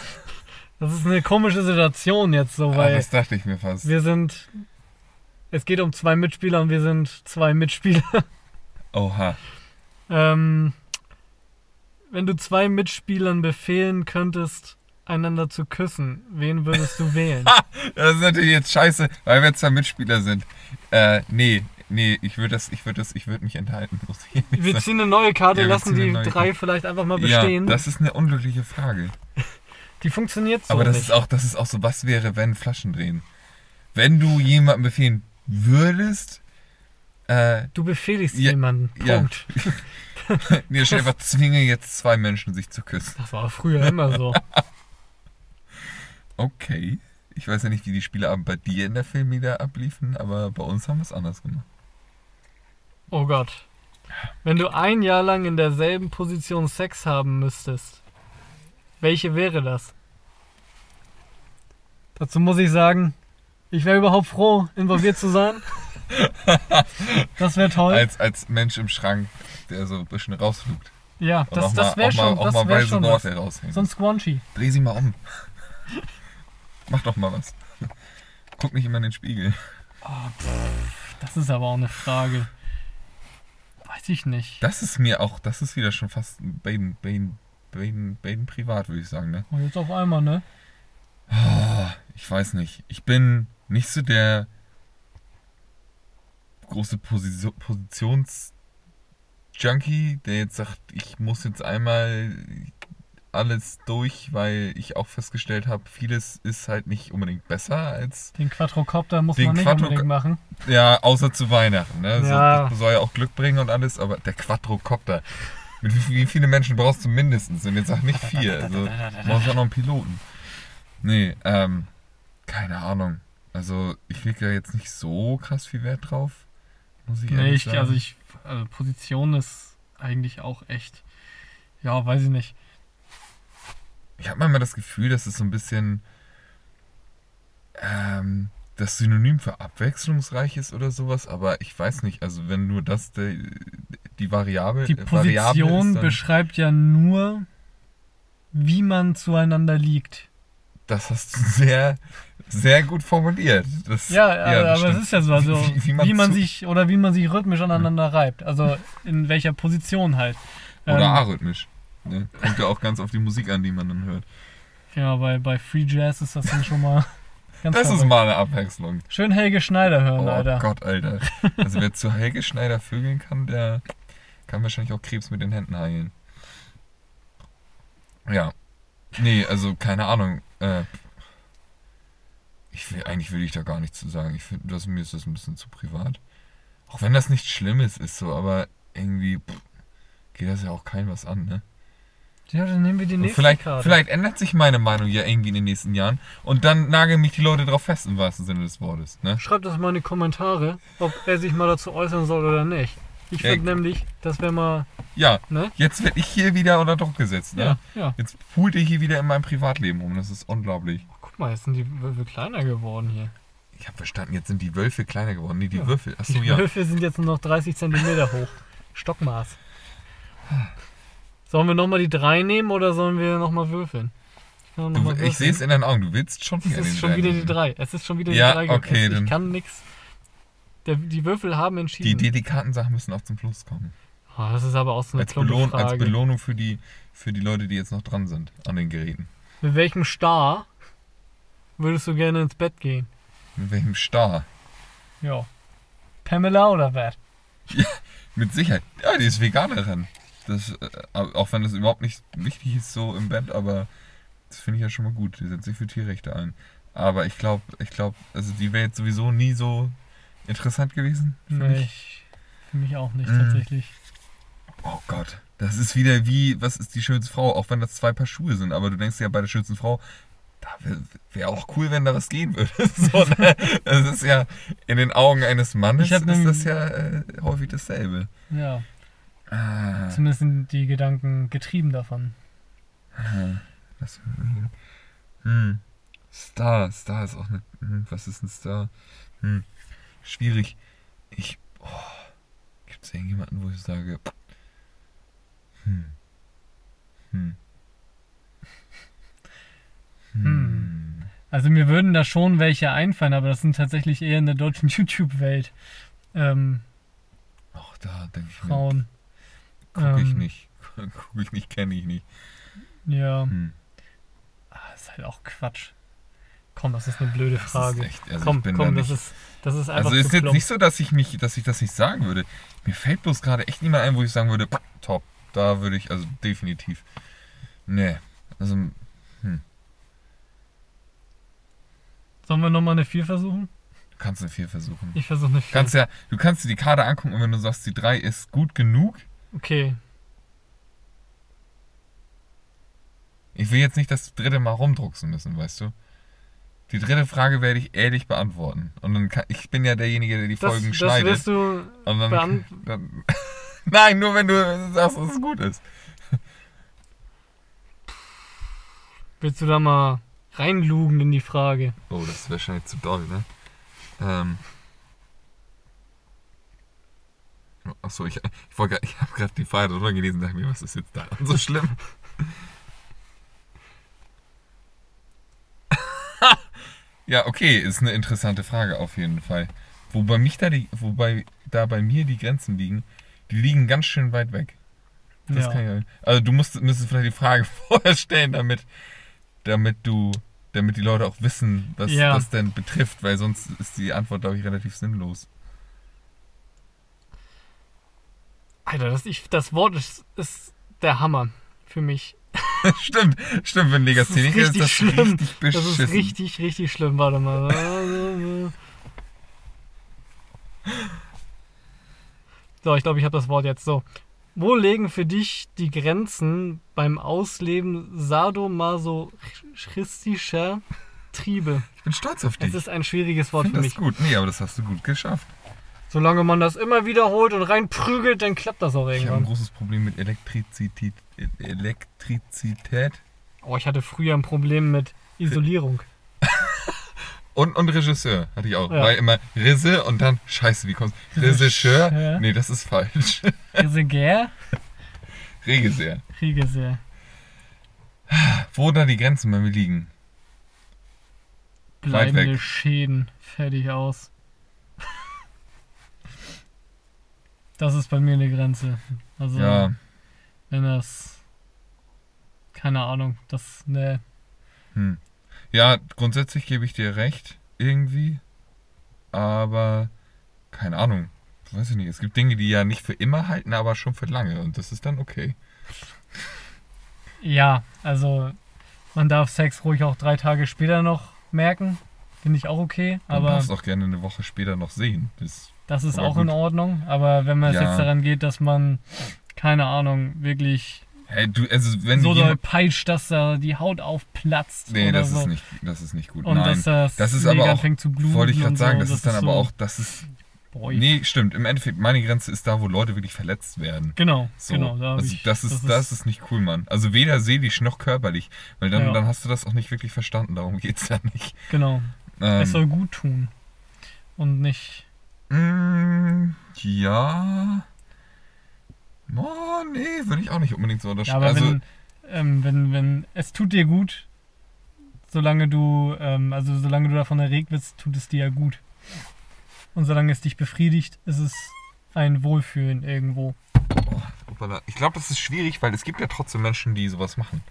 Das ist eine komische Situation jetzt so, Ah, weil das dachte ich mir fast. wir sind. Es geht um zwei Mitspieler und wir sind zwei Mitspieler. Oha. Ähm, wenn du zwei Mitspielern befehlen könntest, einander zu küssen, wen würdest du wählen? Das ist natürlich jetzt scheiße, weil wir zwei Mitspieler sind. Äh, nee, nee, ich würde das, ich würde das, ich würde mich enthalten, Wir ziehen eine neue Karte, Ja, lassen die drei Karte. vielleicht einfach mal Ja, bestehen. das ist eine unglückliche Frage. die funktioniert so Aber das nicht. ist auch, das ist auch so, was wäre, wenn Flaschen drehen? Wenn du jemandem befehlen würdest, äh, du befehligst Ja, jemanden. ja. Punkt. nee, dir vor, zwinge jetzt zwei Menschen, sich zu küssen. Das war früher immer so. Okay. Ich weiß ja nicht, wie die Spieleabend bei dir in der Filmmedia abliefen, aber bei uns haben wir es anders gemacht. Oh Gott. Wenn du ein Jahr lang in derselben Position Sex haben müsstest, welche wäre das? Dazu muss ich sagen, ich wäre überhaupt froh, involviert zu sein. Das wäre toll. Als, als Mensch im Schrank, der so ein bisschen rausflugt. ja, Und das, das wäre schon, auch das mal wär schon was. Raushängen. So ein Squanchy. Dreh sie mal um. Mach doch mal was. Guck nicht immer in den Spiegel. Das ist aber auch eine Frage. Weiß ich nicht. Das ist mir auch, das ist wieder schon fast Baden, Baden, Baden, Baden privat, würde ich sagen, ne? Und jetzt auf einmal, ne? Ah, Ich weiß nicht. Ich bin nicht so der große Position, Positions-Junkie, der jetzt sagt, ich muss jetzt einmal alles durch, weil ich auch festgestellt habe, vieles ist halt nicht unbedingt besser als, Den Quadrocopter muss Den man nicht Quadro- unbedingt machen. ja, außer zu Weihnachten, ne? Ja. So, das soll ja auch Glück bringen und alles, aber der Quadrocopter, mit wie, viele Menschen brauchst du mindestens? Und jetzt sag nicht vier, also du brauchst auch noch einen Piloten. Nee, ähm, keine Ahnung. Also ich lege ja jetzt nicht so krass viel Wert drauf, muss ich Nee, ich, sagen. also ich, also Position ist eigentlich auch echt, ja, weiß ich nicht. Ich habe manchmal das Gefühl, dass es so ein bisschen ähm, das Synonym für abwechslungsreich ist oder sowas, aber ich weiß nicht, also wenn nur das die, die Variable, Die äh, Variable Position ist, dann, beschreibt ja nur, wie man zueinander liegt. das hast du sehr, sehr gut formuliert. Das, Ja, aber, das aber es ist ja so, also Wie- wie man zu- sich oder wie man sich rhythmisch aneinander reibt. Also in welcher Position halt. Oder Ähm, arrhythmisch. Ne? Kommt ja auch ganz auf die Musik an, die man dann hört. Ja, bei, bei Free Jazz ist das dann schon mal ganz Das ist verrückt. mal eine Abwechslung. Schön Helge Schneider hören, Oh Alter. Gott, Alter. Also wer zu Helge Schneider vögeln kann, der kann wahrscheinlich auch Krebs mit den Händen heilen. Ja. Nee, also keine Ahnung. Äh, ich will, eigentlich will ich da gar nichts zu sagen. Ich finde, das, mir ist das ein bisschen zu privat. Auch wenn das nichts Schlimmes ist, so, aber irgendwie pff, geht das ja auch keinem was an, ne? Ja, dann nehmen wir die nächste vielleicht, Karte. vielleicht ändert sich meine Meinung ja irgendwie in den nächsten Jahren und dann nageln mich die Leute drauf fest, im wahrsten Sinne des Wortes, ne? Schreibt das mal in die Kommentare, ob er sich mal dazu äußern soll oder nicht. Ich Ja, finde nämlich, das wäre mal, Ja, ne? jetzt werde ich hier wieder unter Druck gesetzt, ne? Ja, ja. Jetzt pult ihr hier wieder in meinem Privatleben um. Das ist unglaublich. Mal, jetzt sind die Würfel kleiner geworden hier. Ich habe verstanden, jetzt sind die Wölfe kleiner geworden. Nee, die Ja. Würfel. Achso, Die ja. Würfel sind jetzt nur noch 30 cm hoch. Stockmaß. Sollen wir nochmal die 3 nehmen oder sollen wir nochmal würfeln? Ich, noch Du, ich sehe es in deinen Augen. Du willst schon Es wieder ist den schon wieder die. 3. Es ist schon wieder Ja, die 3. okay, es, ich kann nix. Der, die Würfel haben Die entschieden. delikaten Sachen müssen auch zum Schluss kommen. oh, das ist aber auch so eine Als, Belohn, als. Belohnung für die, für die Leute, die jetzt noch dran sind an den Geräten. Mit welchem Star würdest du gerne ins Bett gehen? Mit welchem Star? Ja. Pamela oder wer? Mit Sicherheit. Ja, die ist Veganerin. Das, äh, auch wenn das überhaupt nicht wichtig ist so im Bett, aber das finde ich ja schon mal gut. Die setzt sich für Tierrechte ein. Aber ich glaube, ich glaube, also die wäre jetzt sowieso nie so interessant gewesen. für Nee, mich. ich, für mich auch nicht Mm. tatsächlich. Oh Gott. Das ist wieder wie, was ist die schönste Frau? Auch wenn das zwei Paar Schuhe sind. Aber du denkst ja bei der schönsten Frau, wäre wär auch cool, wenn da was gehen würde. so, ne? Das ist ja in den Augen eines Mannes ist das ja äh, häufig dasselbe. Ja, Ah, zumindest sind die Gedanken getrieben davon. das, hm. Star, Star ist auch eine. Hm, was ist ein Star? Hm. Schwierig. Ich. Oh, Gibt es irgendjemanden, wo ich sage. Hm. Hm. Hm. Also mir würden da schon welche einfallen, aber das sind tatsächlich eher in der deutschen YouTube-Welt ähm, Auch da denke ich. Frauen. Gucke ich Ähm. nicht. Gucke ich nicht, kenne ich nicht. Ja, Hm. ah, ist halt auch Quatsch. Komm, das ist eine blöde Das Frage. ist echt, also komm, ich komm, da das ist, das ist einfach Also ist jetzt nicht so, dass ich mich, dass ich das nicht sagen würde. Mir fällt bloß gerade echt niemand ein, wo ich sagen würde, top. Da würde ich, also definitiv. Nee. Also, Sollen wir nochmal eine 4 versuchen? du kannst eine 4 versuchen. Ich versuche eine 4. Kannst ja, du kannst dir die Karte angucken und wenn du sagst, die 3 ist gut genug, Okay. ich will jetzt nicht das dritte Mal rumdrucksen müssen, weißt du? Die dritte Frage werde ich ehrlich beantworten. Und dann kann, ich bin ja derjenige, der die Das, Folgen das schneidet. wirst du. und dann, dann Nein, nur wenn du sagst, dass es gut ist. Willst du da mal reinlugen in die Frage? Oh, das ist wahrscheinlich zu doll, ne? Ähm. Achso, ich, ich, wollte grad- ich habe gerade die Frage drüber gelesen und dachte mir, was ist jetzt daran so schlimm? ja, okay, ist eine interessante Frage auf jeden Fall. Wobei mich da die, wobei da bei mir die Grenzen liegen, die liegen ganz schön weit weg. Das ja. kann ich, also du musst, müsstest vielleicht die Frage vorher stellen, damit, damit du, damit die Leute auch wissen, was Ja. das denn betrifft, weil sonst ist die Antwort, glaube ich, relativ sinnlos. Alter, das, ich, das Wort ist, ist der Hammer für mich. stimmt, stimmt, wenn Legastheniker ist, richtig das schlimm. richtig Das beschissen. ist richtig, richtig schlimm. Warte mal. So, ich glaube, ich habe das Wort jetzt. So. Wo legen für dich die Grenzen beim Ausleben sadomasochistischer Triebe? Ich bin stolz auf Das dich. ist ein schwieriges Wort Ich für finde das mich. gut. Nee, aber das hast du gut geschafft. Solange man das immer wiederholt und reinprügelt, dann klappt das auch Ich habe ein irgendwann. großes Problem mit Elektrizität. Elektrizität. Oh, ich hatte früher ein Problem mit Isolierung. Und, und Regisseur hatte ich auch. Ja. Weil immer Risse und dann, scheiße, wie kommst Regisseur? Regisseur. Nee, das ist falsch. Reseger? Regisseur. Regeser. Wo da die Grenzen bei mir liegen? Bleibende weg. Schäden. Fertig aus. Das ist bei mir eine Grenze. Also, Ja, wenn das. Keine Ahnung, das. Ne. hm. Ja, grundsätzlich gebe ich dir recht, irgendwie. Aber, keine Ahnung. Weiß ich nicht. Es gibt Dinge, die ja nicht für immer halten, aber schon für lange. Und das ist dann okay. Ja, also. Man darf Sex ruhig auch drei Tage später noch merken. Finde ich auch okay. Man Aber darf es auch gerne eine Woche später noch sehen. Das, das ist auch in gut. Ordnung. Aber wenn man Ja. jetzt daran geht, dass man. Keine Ahnung, wirklich hey, du, also so doll peitscht, dass da die Haut aufplatzt. Nee, das so. ist nicht, das ist nicht gut. Und Nein. dass das, das ist aber auch- anfängt zu bluten. Wollte ich gerade sagen, so. das, ist dann aber so, auch, das ist. Boah, Nee, stimmt. Im Endeffekt, meine Grenze ist da, wo Leute wirklich verletzt werden. Genau, genau. Da also ich, das, ist, das, ist, nicht cool, Mann. Also weder seelisch noch körperlich. Weil dann, Ja. dann hast du das auch nicht wirklich verstanden. Darum geht's ja nicht. Genau. es soll Ähm, gut tun. Und nicht. mm, ja. Oh, nee, würde ich auch nicht unbedingt so Ja, unterschreiben. aber also, wenn, ähm, wenn, wenn es tut dir gut, solange du, ähm, also solange du davon erregt wirst, tut es dir ja gut. Und solange es dich befriedigt, ist es ein Wohlfühlen irgendwo. oh, ich glaube, das ist schwierig, weil es gibt ja trotzdem Menschen, die sowas machen.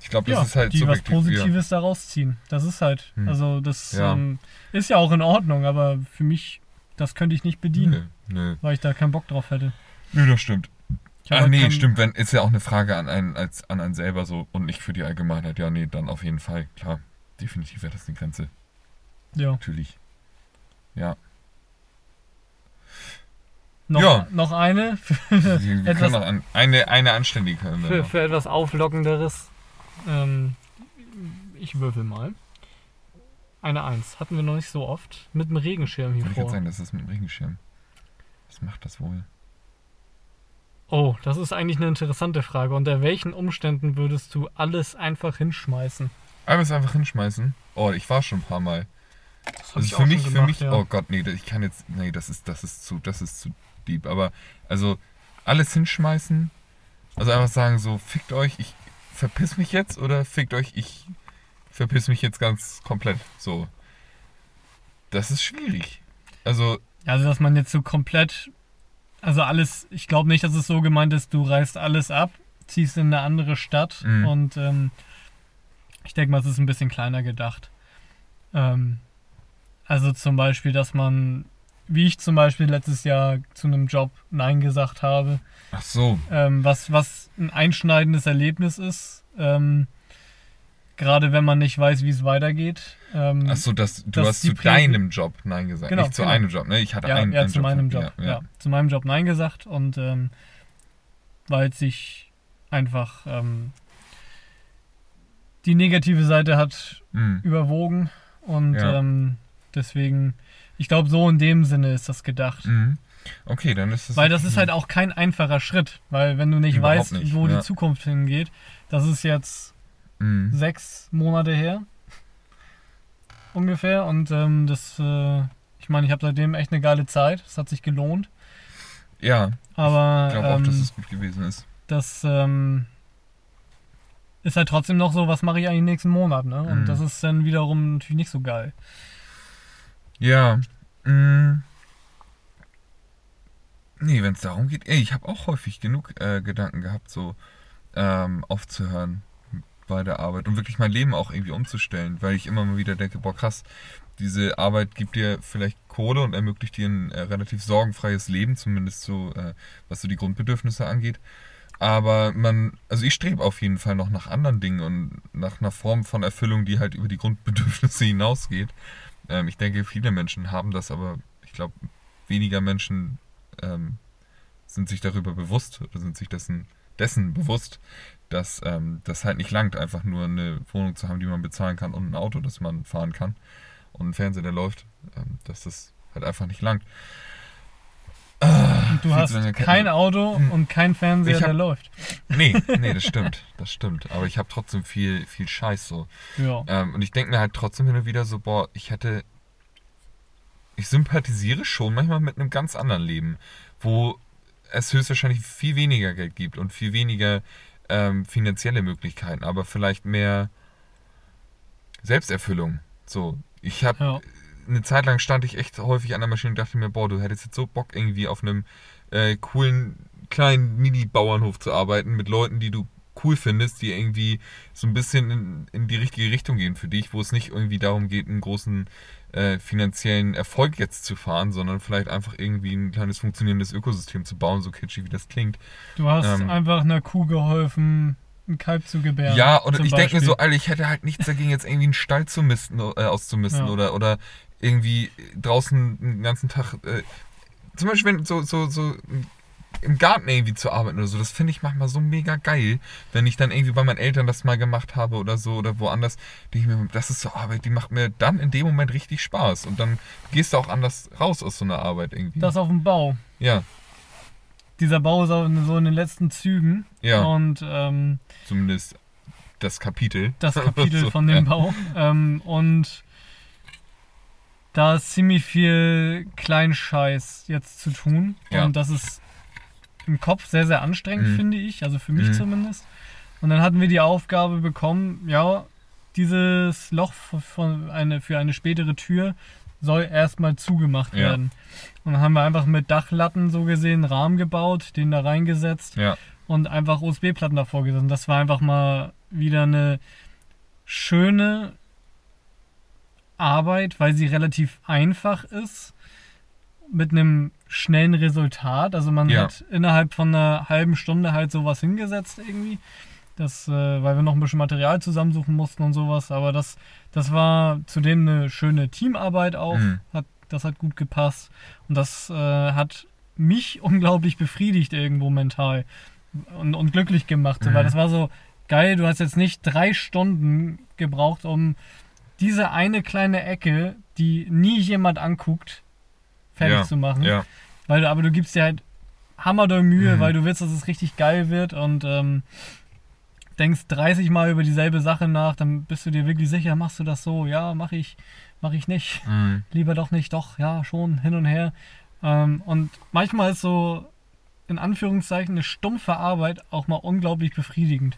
Ich glaube, das ja, ist halt die was subjektiv. ja. Positives daraus ziehen. Das ist halt, Hm. also das Ja. ähm, ist ja auch in Ordnung, aber für mich, das könnte ich nicht bedienen, Nö, nö. weil ich da keinen Bock drauf hätte. Nö, das stimmt. Ich Ach nee, stimmt, wenn, ist ja auch eine Frage an einen, als, an einen selber so und nicht für die Allgemeinheit. Ja, nee, dann auf jeden Fall, klar. Definitiv wäre das eine Grenze. Ja. Natürlich. Ja. Noch, Ja. noch eine Wir Etwas- können noch an, eine, eine anständige können wir für, noch. für etwas Auflockenderes. Ähm, ich würfel mal. Eine Eins. Hatten wir noch nicht so oft. Mit dem Regenschirm hier Wollte ich gerade vor. sagen, das ist mit dem Regenschirm. Was macht das wohl? Oh, das ist eigentlich eine interessante Frage. Unter welchen Umständen würdest du alles einfach hinschmeißen? Alles einfach hinschmeißen. Oh, ich war schon ein paar Mal. Das Also für mich, schon für gemacht, mich, ja. oh Gott, nee, ich kann jetzt, nee, das ist, das ist zu, das ist zu deep. Aber, also, alles hinschmeißen, also einfach sagen so, fickt euch, ich verpiss mich jetzt oder fickt euch, ich verpiss mich jetzt ganz komplett. So. Das ist schwierig. Also, Also, dass man jetzt so komplett. Also, alles. Ich glaube nicht, dass es so gemeint ist, du reißt alles ab, ziehst in eine andere Stadt Mhm. und ähm, ich denke mal, es ist ein bisschen kleiner gedacht. Ähm, also, zum Beispiel, dass man. Wie ich zum Beispiel letztes Jahr zu einem Job Nein gesagt habe, ach so. ähm, was, was ein einschneidendes Erlebnis ist. Ähm, gerade wenn man nicht weiß, wie es weitergeht. Ähm, Ach so, das, du hast zu deinem Job Nein gesagt. Genau, Nicht zu genau. einem Job, ne? Ich hatte ja, einen, ja, einen zu meinem von- Job. Ja, Ja, ja. zu meinem Job Nein gesagt und ähm, weil es sich einfach ähm, die negative Seite hat Hm. überwogen und Ja. ähm, deswegen, ich glaube, so in dem Sinne ist das gedacht. Mhm. Okay, dann ist es. Weil das ist halt auch kein einfacher Schritt, weil wenn du nicht weißt, nicht, wo ja. die Zukunft hingeht, das ist jetzt Mhm. sechs Monate her ungefähr und ähm, das, äh, ich meine, ich habe seitdem echt eine geile Zeit, es hat sich gelohnt, Ja, aber ich glaube auch, ähm, dass es gut gewesen ist. das ähm, ist halt trotzdem noch so, was mache ich eigentlich nächsten Monat, ne? Und Mhm. das ist dann wiederum natürlich nicht so geil. Ja. Mh. Nee, wenn es darum geht, ey, ich habe auch häufig genug äh, Gedanken gehabt, so ähm, aufzuhören bei der Arbeit und wirklich mein Leben auch irgendwie umzustellen, weil ich immer mal wieder denke, boah krass, diese Arbeit gibt dir vielleicht Kohle und ermöglicht dir ein äh, relativ sorgenfreies Leben, zumindest so, äh, was so die Grundbedürfnisse angeht. Aber man, also ich strebe auf jeden Fall noch nach anderen Dingen und nach einer Form von Erfüllung, die halt über die Grundbedürfnisse hinausgeht. Ähm, ich denke, viele Menschen haben das, aber ich glaube, weniger Menschen ähm, sind sich darüber bewusst oder sind sich dessen, dessen bewusst, dass ähm, das halt nicht langt, einfach nur eine Wohnung zu haben, die man bezahlen kann und ein Auto, das man fahren kann und ein Fernseher, der läuft, ähm, dass das halt einfach nicht langt. Du hast kein Auto Hm. und kein Fernseher, hab- der läuft. Nee, nee, das stimmt, das stimmt. Aber ich habe trotzdem viel, viel Scheiß so. Ja. Ähm, und ich denke mir halt trotzdem hin und wieder so, boah, ich hätte. Ich sympathisiere schon manchmal mit einem ganz anderen Leben, wo es höchstwahrscheinlich viel weniger Geld gibt und viel weniger ähm, finanzielle Möglichkeiten, aber vielleicht mehr Selbsterfüllung. So, ich habe ja. eine Zeit lang stand ich echt häufig an der Maschine und dachte mir, boah, du hättest jetzt so Bock irgendwie auf einem äh, coolen kleinen Mini-Bauernhof zu arbeiten mit Leuten, die du cool findest, die irgendwie so ein bisschen in, in die richtige Richtung gehen für dich, wo es nicht irgendwie darum geht, einen großen äh, finanziellen Erfolg jetzt zu fahren, sondern vielleicht einfach irgendwie ein kleines funktionierendes Ökosystem zu bauen, so kitschig wie das klingt. Du hast Ähm. einfach einer Kuh geholfen, ein Kalb zu gebären. Ja, oder ich denke mir so. Alter, ich hätte halt nichts dagegen, jetzt irgendwie einen Stall zu misten, äh, auszumisten Ja. oder, oder irgendwie draußen den ganzen Tag. Äh, zum Beispiel wenn so, so, so im Garten irgendwie zu arbeiten oder so, das finde ich manchmal so mega geil, wenn ich dann irgendwie bei meinen Eltern das mal gemacht habe oder so oder woanders, denke ich mir, das ist so Arbeit, die macht mir dann in dem Moment richtig Spaß und dann gehst du auch anders raus aus so einer Arbeit irgendwie. Das auf dem Bau. ja, Dieser Bau ist auch so in den letzten Zügen. ja, Und ähm, zumindest das Kapitel. das Kapitel So, von dem ja. Bau. Ähm, und da ist ziemlich viel Kleinscheiß jetzt zu tun. Ja. Und das ist im Kopf sehr, sehr anstrengend, Mhm. finde ich. Also für mich Mhm. zumindest. Und dann hatten wir die Aufgabe bekommen, ja, dieses Loch von eine, für eine spätere Tür soll erstmal zugemacht Ja. werden. Und dann haben wir einfach mit Dachlatten so gesehen Rahmen gebaut, den da reingesetzt Ja, und einfach USB-Platten davor gesetzt. Und Das war einfach mal wieder eine schöne Arbeit, weil sie relativ einfach ist, mit einem schnellen Resultat. Also man Ja. hat innerhalb von einer halben Stunde halt sowas hingesetzt irgendwie. Das, äh, weil wir noch ein bisschen Material zusammensuchen mussten und sowas. Aber das, das war zudem eine schöne Teamarbeit auch. Mhm. Hat, das hat gut gepasst. Und das äh, hat mich unglaublich befriedigt irgendwo mental und, und glücklich gemacht. Mhm. Weil das war so geil, du hast jetzt nicht drei Stunden gebraucht, um diese eine kleine Ecke, die nie jemand anguckt, fertig Ja, zu machen. Ja. Weil du, aber du gibst dir halt hammerdoll Mühe, Mhm. weil du willst, dass es richtig geil wird und ähm, denkst 30 Mal über dieselbe Sache nach, dann bist du dir wirklich sicher, machst du das so? Ja, mach ich, mach ich nicht. Mhm. Lieber doch nicht, doch, ja, schon, hin und her. Ähm, und manchmal ist so, in Anführungszeichen, eine stumpfe Arbeit auch mal unglaublich befriedigend.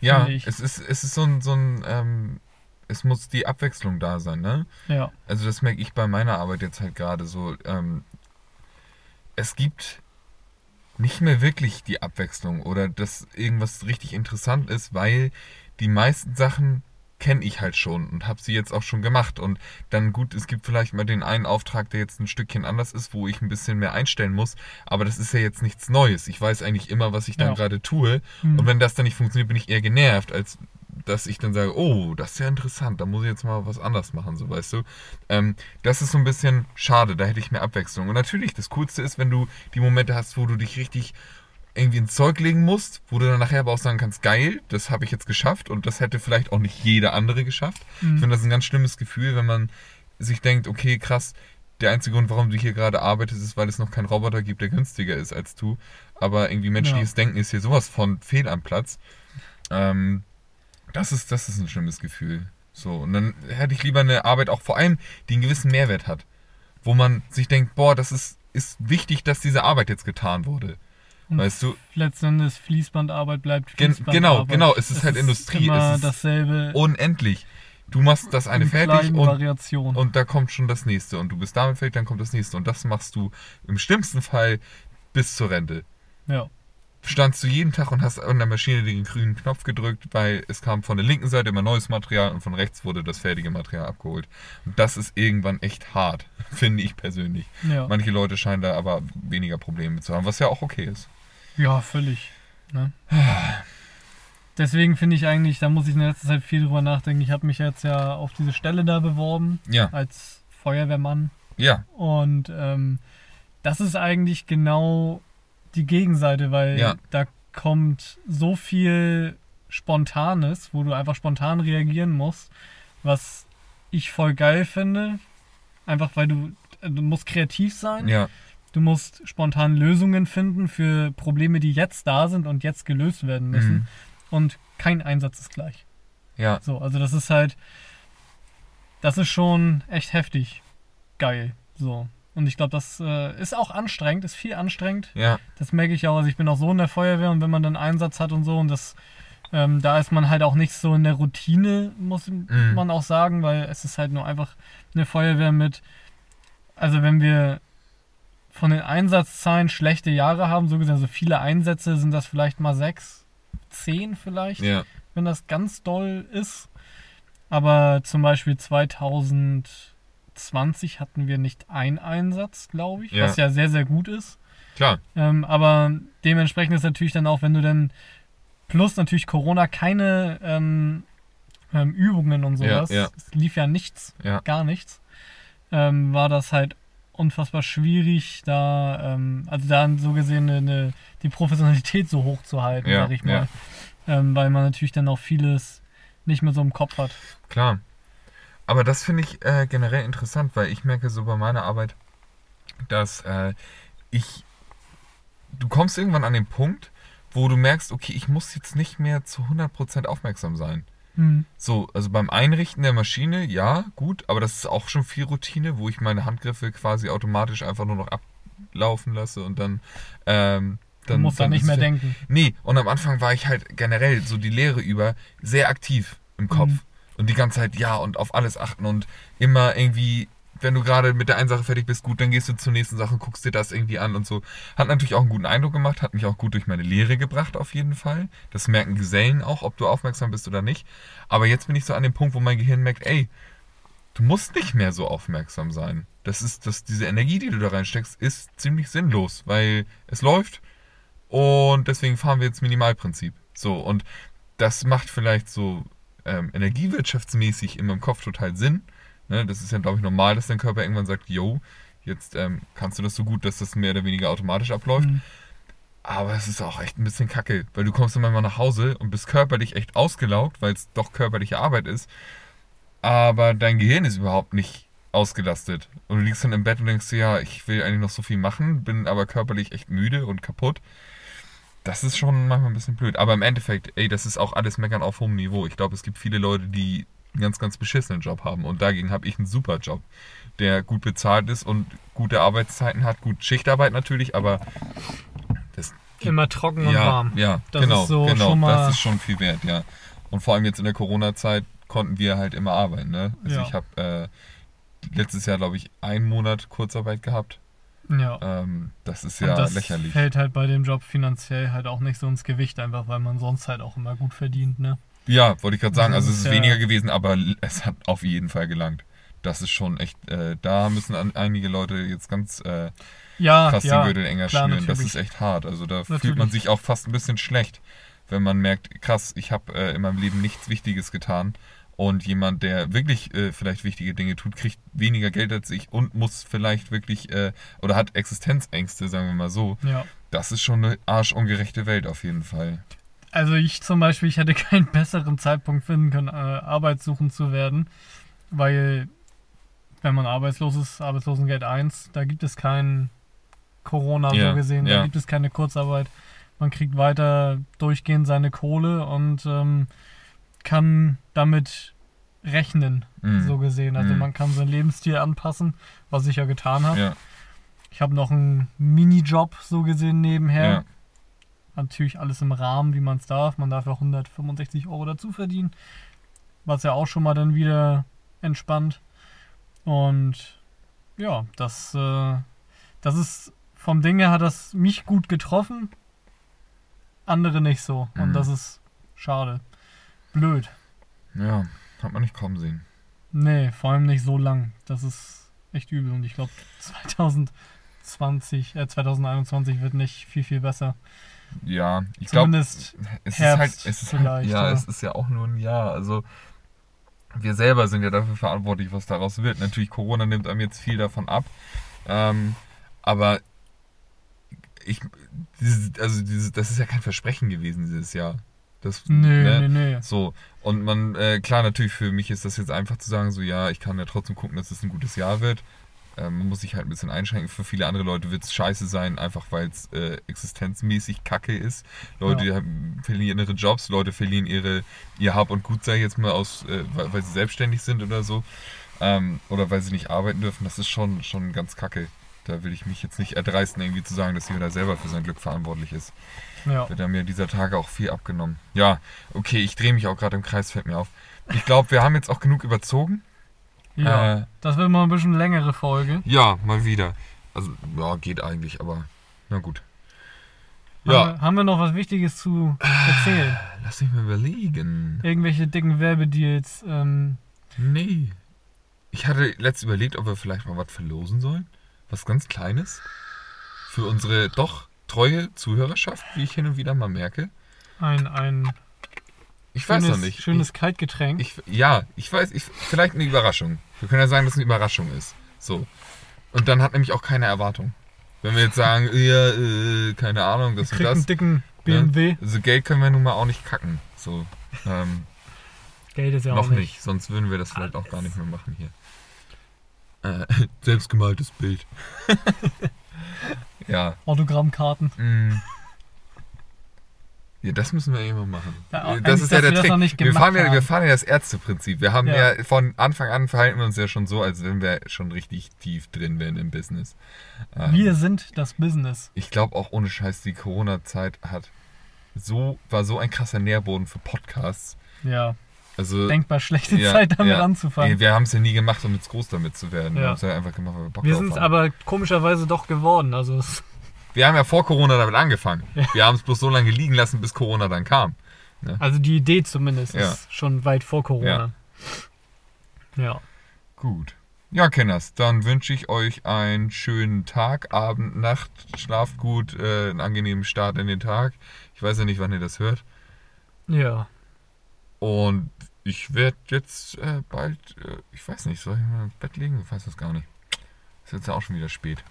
Ja, es ist, es ist so ein, so ein ähm, es muss die Abwechslung da sein, ne? Ja. Also das merke ich bei meiner Arbeit jetzt halt gerade so. Ähm, es gibt nicht mehr wirklich die Abwechslung oder dass irgendwas richtig interessant ist, weil die meisten Sachen kenne ich halt schon und habe sie jetzt auch schon gemacht. Und dann gut, es gibt vielleicht mal den einen Auftrag, der jetzt ein Stückchen anders ist, wo ich ein bisschen mehr einstellen muss. Aber das ist ja jetzt nichts Neues. Ich weiß eigentlich immer, was ich dann Ja. gerade tue. Hm. Und wenn das dann nicht funktioniert, bin ich eher genervt, als dass ich dann sage, oh, das ist ja interessant, da muss ich jetzt mal was anders machen, so weißt du. Ähm, das ist so ein bisschen schade, da hätte ich mehr Abwechslung. Und natürlich, das Coolste ist, wenn du die Momente hast, wo du dich richtig irgendwie ins Zeug legen musst, wo du dann nachher aber auch sagen kannst, geil, das habe ich jetzt geschafft und das hätte vielleicht auch nicht jeder andere geschafft. Mhm. Ich finde das ein ganz schlimmes Gefühl, wenn man sich denkt, okay, krass, der einzige Grund, warum du hier gerade arbeitest, ist, weil es noch keinen Roboter gibt, der günstiger ist als du. Aber irgendwie menschliches Denken ist hier sowas von fehl am Platz. Ähm, das ist, das ist ein schlimmes Gefühl. So, und dann hätte ich lieber eine Arbeit auch vor allem, die einen gewissen Mehrwert hat. Wo man sich denkt, boah, das ist, ist wichtig, dass diese Arbeit jetzt getan wurde. Und Weißt du, Letzten Endes Fließbandarbeit bleibt Fließbandarbeit. genau, genau, es ist halt Industrie, Immer es ist dasselbe unendlich. Du machst das eine in fertig und, Variationen. und da kommt schon das nächste. Und du bist damit fertig, dann kommt das nächste. Und das machst du im schlimmsten Fall bis zur Rente. ja. Standst du jeden Tag und hast an der Maschine den grünen Knopf gedrückt, weil es kam von der linken Seite immer neues Material und von rechts wurde das fertige Material abgeholt. Und das ist irgendwann echt hart, finde ich persönlich. Ja. Manche Leute scheinen da aber weniger Probleme mit zu haben, was ja auch okay ist. Ja, völlig. Ne? Deswegen finde ich eigentlich, da muss ich in letzter Zeit viel drüber nachdenken. Ich habe mich jetzt ja auf diese Stelle da beworben Ja, als Feuerwehrmann. ja, Und ähm, das ist eigentlich genau die Gegenseite, weil Ja. da kommt so viel Spontanes, wo du einfach spontan reagieren musst, was ich voll geil finde. Einfach weil du, du musst kreativ sein. ja, Du musst spontan Lösungen finden für Probleme, die jetzt da sind und jetzt gelöst werden müssen. mhm. Und kein Einsatz ist gleich. ja, So, also das ist halt, das ist schon echt heftig geil. So. Und ich glaube, das äh, ist auch anstrengend, ist viel anstrengend. ja, Das merke ich auch. Also ich bin auch so in der Feuerwehr und wenn man dann Einsatz hat und so und das, ähm, da ist man halt auch nicht so in der Routine, muss Mhm. man auch sagen, weil es ist halt nur einfach eine Feuerwehr mit, also wenn wir von den Einsatzzahlen schlechte Jahre haben, so gesehen, also viele Einsätze sind das vielleicht mal sechs, zehn vielleicht ja, wenn das ganz doll ist. Aber zum Beispiel 2020 hatten wir nicht einen Einsatz, glaube ich, Ja. was ja sehr, sehr gut ist. klar, Ähm, aber dementsprechend ist natürlich dann auch, wenn du dann plus natürlich Corona keine ähm, ähm, Übungen und sowas, Ja, ja. es lief ja nichts, gar nichts, ähm, war das halt unfassbar schwierig, da, ähm, also da so gesehen eine, die Professionalität so hoch zu halten, Ja, sag ich mal. ja. Ähm, weil man natürlich dann auch vieles nicht mehr so im Kopf hat. klar. Aber das finde ich äh, generell interessant, weil ich merke so bei meiner Arbeit, dass äh, ich, du kommst irgendwann an den Punkt, wo du merkst, okay, ich muss jetzt nicht mehr zu 100% aufmerksam sein. Hm. So, also beim Einrichten der Maschine, ja, gut, aber das ist auch schon viel Routine, wo ich meine Handgriffe quasi automatisch einfach nur noch ablaufen lasse und dann. Ähm, Du dann musst da dann nicht mehr denken. Nee, und am Anfang war ich halt generell so die Lehre über sehr aktiv im Kopf. Mhm. Und die ganze Zeit, ja, und auf alles achten und immer irgendwie, wenn du gerade mit der einen Sache fertig bist, gut, dann gehst du zur nächsten Sache, guckst dir das irgendwie an und so. Hat natürlich auch einen guten Eindruck gemacht, hat mich auch gut durch meine Lehre gebracht, auf jeden Fall. Das merken Gesellen auch, ob du aufmerksam bist oder nicht. Aber jetzt bin ich so an dem Punkt, wo mein Gehirn merkt, ey, du musst nicht mehr so aufmerksam sein. Das ist, das, diese Energie, die du da reinsteckst, ist ziemlich sinnlos, weil es läuft und deswegen fahren wir jetzt Minimalprinzip. So, und das macht vielleicht so ähm, energiewirtschaftsmäßig in meinem Kopf total Sinn. Ne, das ist ja, glaube ich, normal, dass dein Körper irgendwann sagt, yo, Jetzt ähm, kannst du das so gut, dass das mehr oder weniger automatisch abläuft. Mhm. Aber es ist auch echt ein bisschen kacke, weil du kommst dann manchmal nach Hause und bist körperlich echt ausgelaugt, weil es doch körperliche Arbeit ist. Aber dein Gehirn ist überhaupt nicht ausgelastet. Und du liegst dann im Bett und denkst dir, ja, ich will eigentlich noch so viel machen, bin aber körperlich echt müde und kaputt. Das ist schon manchmal ein bisschen blöd. Aber im Endeffekt, ey, das ist auch alles Meckern auf hohem Niveau. Ich glaube, es gibt viele Leute, die einen ganz, ganz beschissenen Job haben. Und dagegen habe ich einen super Job, der gut bezahlt ist und gute Arbeitszeiten hat. Gut, Schichtarbeit natürlich, aber das Immer trocken und ja, warm. Ja, Das genau, ist so genau. das ist schon viel wert, ja. Und vor allem jetzt in der Corona-Zeit konnten wir halt immer arbeiten, ne? Also Ja. ich habe äh, letztes Jahr, glaube ich, einen Monat Kurzarbeit gehabt. Ja. Ähm, das ist und ja das lächerlich. fällt halt bei dem Job finanziell halt auch nicht so ins Gewicht, einfach weil man sonst halt auch immer gut verdient, ne? Ja, wollte ich gerade sagen. Also es ist ja- weniger gewesen, aber es hat auf jeden Fall gelangt. Das ist schon echt, äh, da müssen an, einige Leute jetzt ganz äh, Ja, krass ja. den Gürtel enger klar, schnüren. Das ist echt hart. Also da fühlt Natürlich. man sich auch fast ein bisschen schlecht, wenn man merkt, krass, ich habe äh, in meinem Leben nichts Wichtiges getan. Und jemand, der wirklich äh, vielleicht wichtige Dinge tut, kriegt weniger Geld als ich und muss vielleicht wirklich äh, oder hat Existenzängste, sagen wir mal so. Ja. Das ist schon eine arschungerechte Welt auf jeden Fall. Also ich zum Beispiel, ich hätte keinen besseren Zeitpunkt finden können, äh, arbeitssuchend zu werden, weil wenn man arbeitslos ist, Arbeitslosengeld 1, da gibt es kein Corona Ja, so gesehen, ja. da gibt es keine Kurzarbeit. Man kriegt weiter durchgehend seine Kohle und ähm, kann damit rechnen, Mhm. so gesehen. Also Mhm. man kann seinen Lebensstil anpassen, was ich ja getan habe. Ja, Ich habe noch einen Minijob so gesehen nebenher. ja. Natürlich alles im Rahmen, wie man es darf. Man darf ja 165 Euro dazu verdienen. Was ja auch schon mal dann wieder entspannt. Und ja, das, äh, das ist vom Ding her hat das mich gut getroffen. Andere nicht so. Und Mhm. das ist schade. Blöd. Ja, hat man nicht kommen sehen. Nee, vor allem nicht so lang. Das ist echt übel. Und ich glaube, 2020, äh, 2021 wird nicht viel, viel besser. Ja, ich glaube, es ist halt, es ist halt, ja, oder? es ist ja auch nur ein Jahr. Also wir selber sind ja dafür verantwortlich, was daraus wird. Natürlich, Corona nimmt einem jetzt viel davon ab. Ähm, aber ich, dieses, also dieses, das ist ja kein Versprechen gewesen dieses Jahr. Das, Nö, ne? nö, nö. So, und man, äh, klar, natürlich für mich ist das jetzt einfach zu sagen, so ja, ich kann ja trotzdem gucken, dass es ein gutes Jahr wird. Ähm, man muss sich halt ein bisschen einschränken. Für viele andere Leute wird es scheiße sein, einfach weil es äh, existenzmäßig kacke ist. Leute Ja. haben, verlieren ihre Jobs, Leute verlieren ihre, ihr Hab und Gut, sei ich jetzt mal aus, äh, weil, weil sie selbstständig sind oder so. Ähm, oder weil sie nicht arbeiten dürfen. Das ist schon, schon ganz kacke. Da will ich mich jetzt nicht erdreisten, irgendwie zu sagen, dass jeder selber für sein Glück verantwortlich ist. Ja. Wir haben ja dieser Tage auch viel abgenommen. Ja, okay, ich drehe mich auch gerade im Kreis, fällt mir auf. Ich glaube, wir haben jetzt auch genug überzogen. ja. Äh, Das wird mal ein bisschen längere Folge. ja, mal wieder. Also, ja, geht eigentlich, aber na gut. Haben, Ja, wir, haben wir noch was Wichtiges zu erzählen? lass mich mal überlegen. Irgendwelche dicken Werbedeals? Ähm, Nee. Ich hatte letzt überlegt, ob wir vielleicht mal was verlosen sollen. Was ganz Kleines. Für unsere doch treue Zuhörerschaft, wie ich hin und wieder mal merke. ein ein Ich weiß schönes, noch nicht. schönes Kaltgetränk. Ich, ja, ich weiß, ich, vielleicht eine Überraschung. Wir können ja sagen, dass es eine Überraschung ist. So. Und dann hat nämlich auch keine Erwartung. Wenn wir jetzt sagen, ja, äh, keine Ahnung, das und Kriegt einen das. dicken BMW. Also Geld können wir nun mal auch nicht kacken. So. Ähm, Geld ist ja noch auch nicht. nicht. sonst würden wir das vielleicht auch gar nicht mehr machen hier. Äh, selbstgemaltes Bild. ja. Autogrammkarten. Mm. Ja, das müssen wir irgendwann machen. Ja, das ist ja der wir Trick. wir, fahren ja, wir fahren ja das Ärzteprinzip. Wir haben ja. Ja. von Anfang an verhalten wir uns ja schon so, als wenn wir schon richtig tief drin wären im Business. Ähm, Wir sind das Business. ich glaube auch ohne Scheiß, die Corona-Zeit hat so, war so ein krasser Nährboden für Podcasts. Ja, Also, denkbar schlechte ja, Zeit damit ja. anzufangen. wir haben es ja nie gemacht, um jetzt groß damit zu werden. Wir Ja. haben es ja einfach gemacht, weil wir Bock Wir sind es aber komischerweise doch geworden. Also Wir haben ja vor Corona damit angefangen. Wir haben es bloß so lange liegen lassen, bis Corona dann kam. also die Idee zumindest Ja. ist schon weit vor Corona. Ja. Gut. Ja, Kenners, dann wünsche ich euch einen schönen Tag, Abend, Nacht, schlaft gut, äh, einen angenehmen Start in den Tag. Ich weiß ja nicht, wann ihr das hört. Ja. Und ich werde jetzt äh, bald, äh, ich weiß nicht, soll ich mal ins Bett legen? Ich weiß das gar nicht. Ist jetzt ja auch schon wieder spät.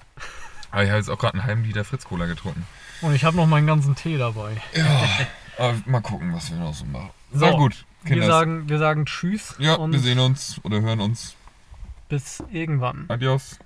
Aber ich habe jetzt auch gerade einen halben Liter Fritz-Cola getrunken. Und ich habe noch meinen ganzen Tee dabei. Ja, aber mal gucken, was wir noch so machen. So, Na gut, Wir Kinder. sagen, wir sagen Tschüss Ja, wir sehen uns oder hören uns. bis irgendwann. Adios.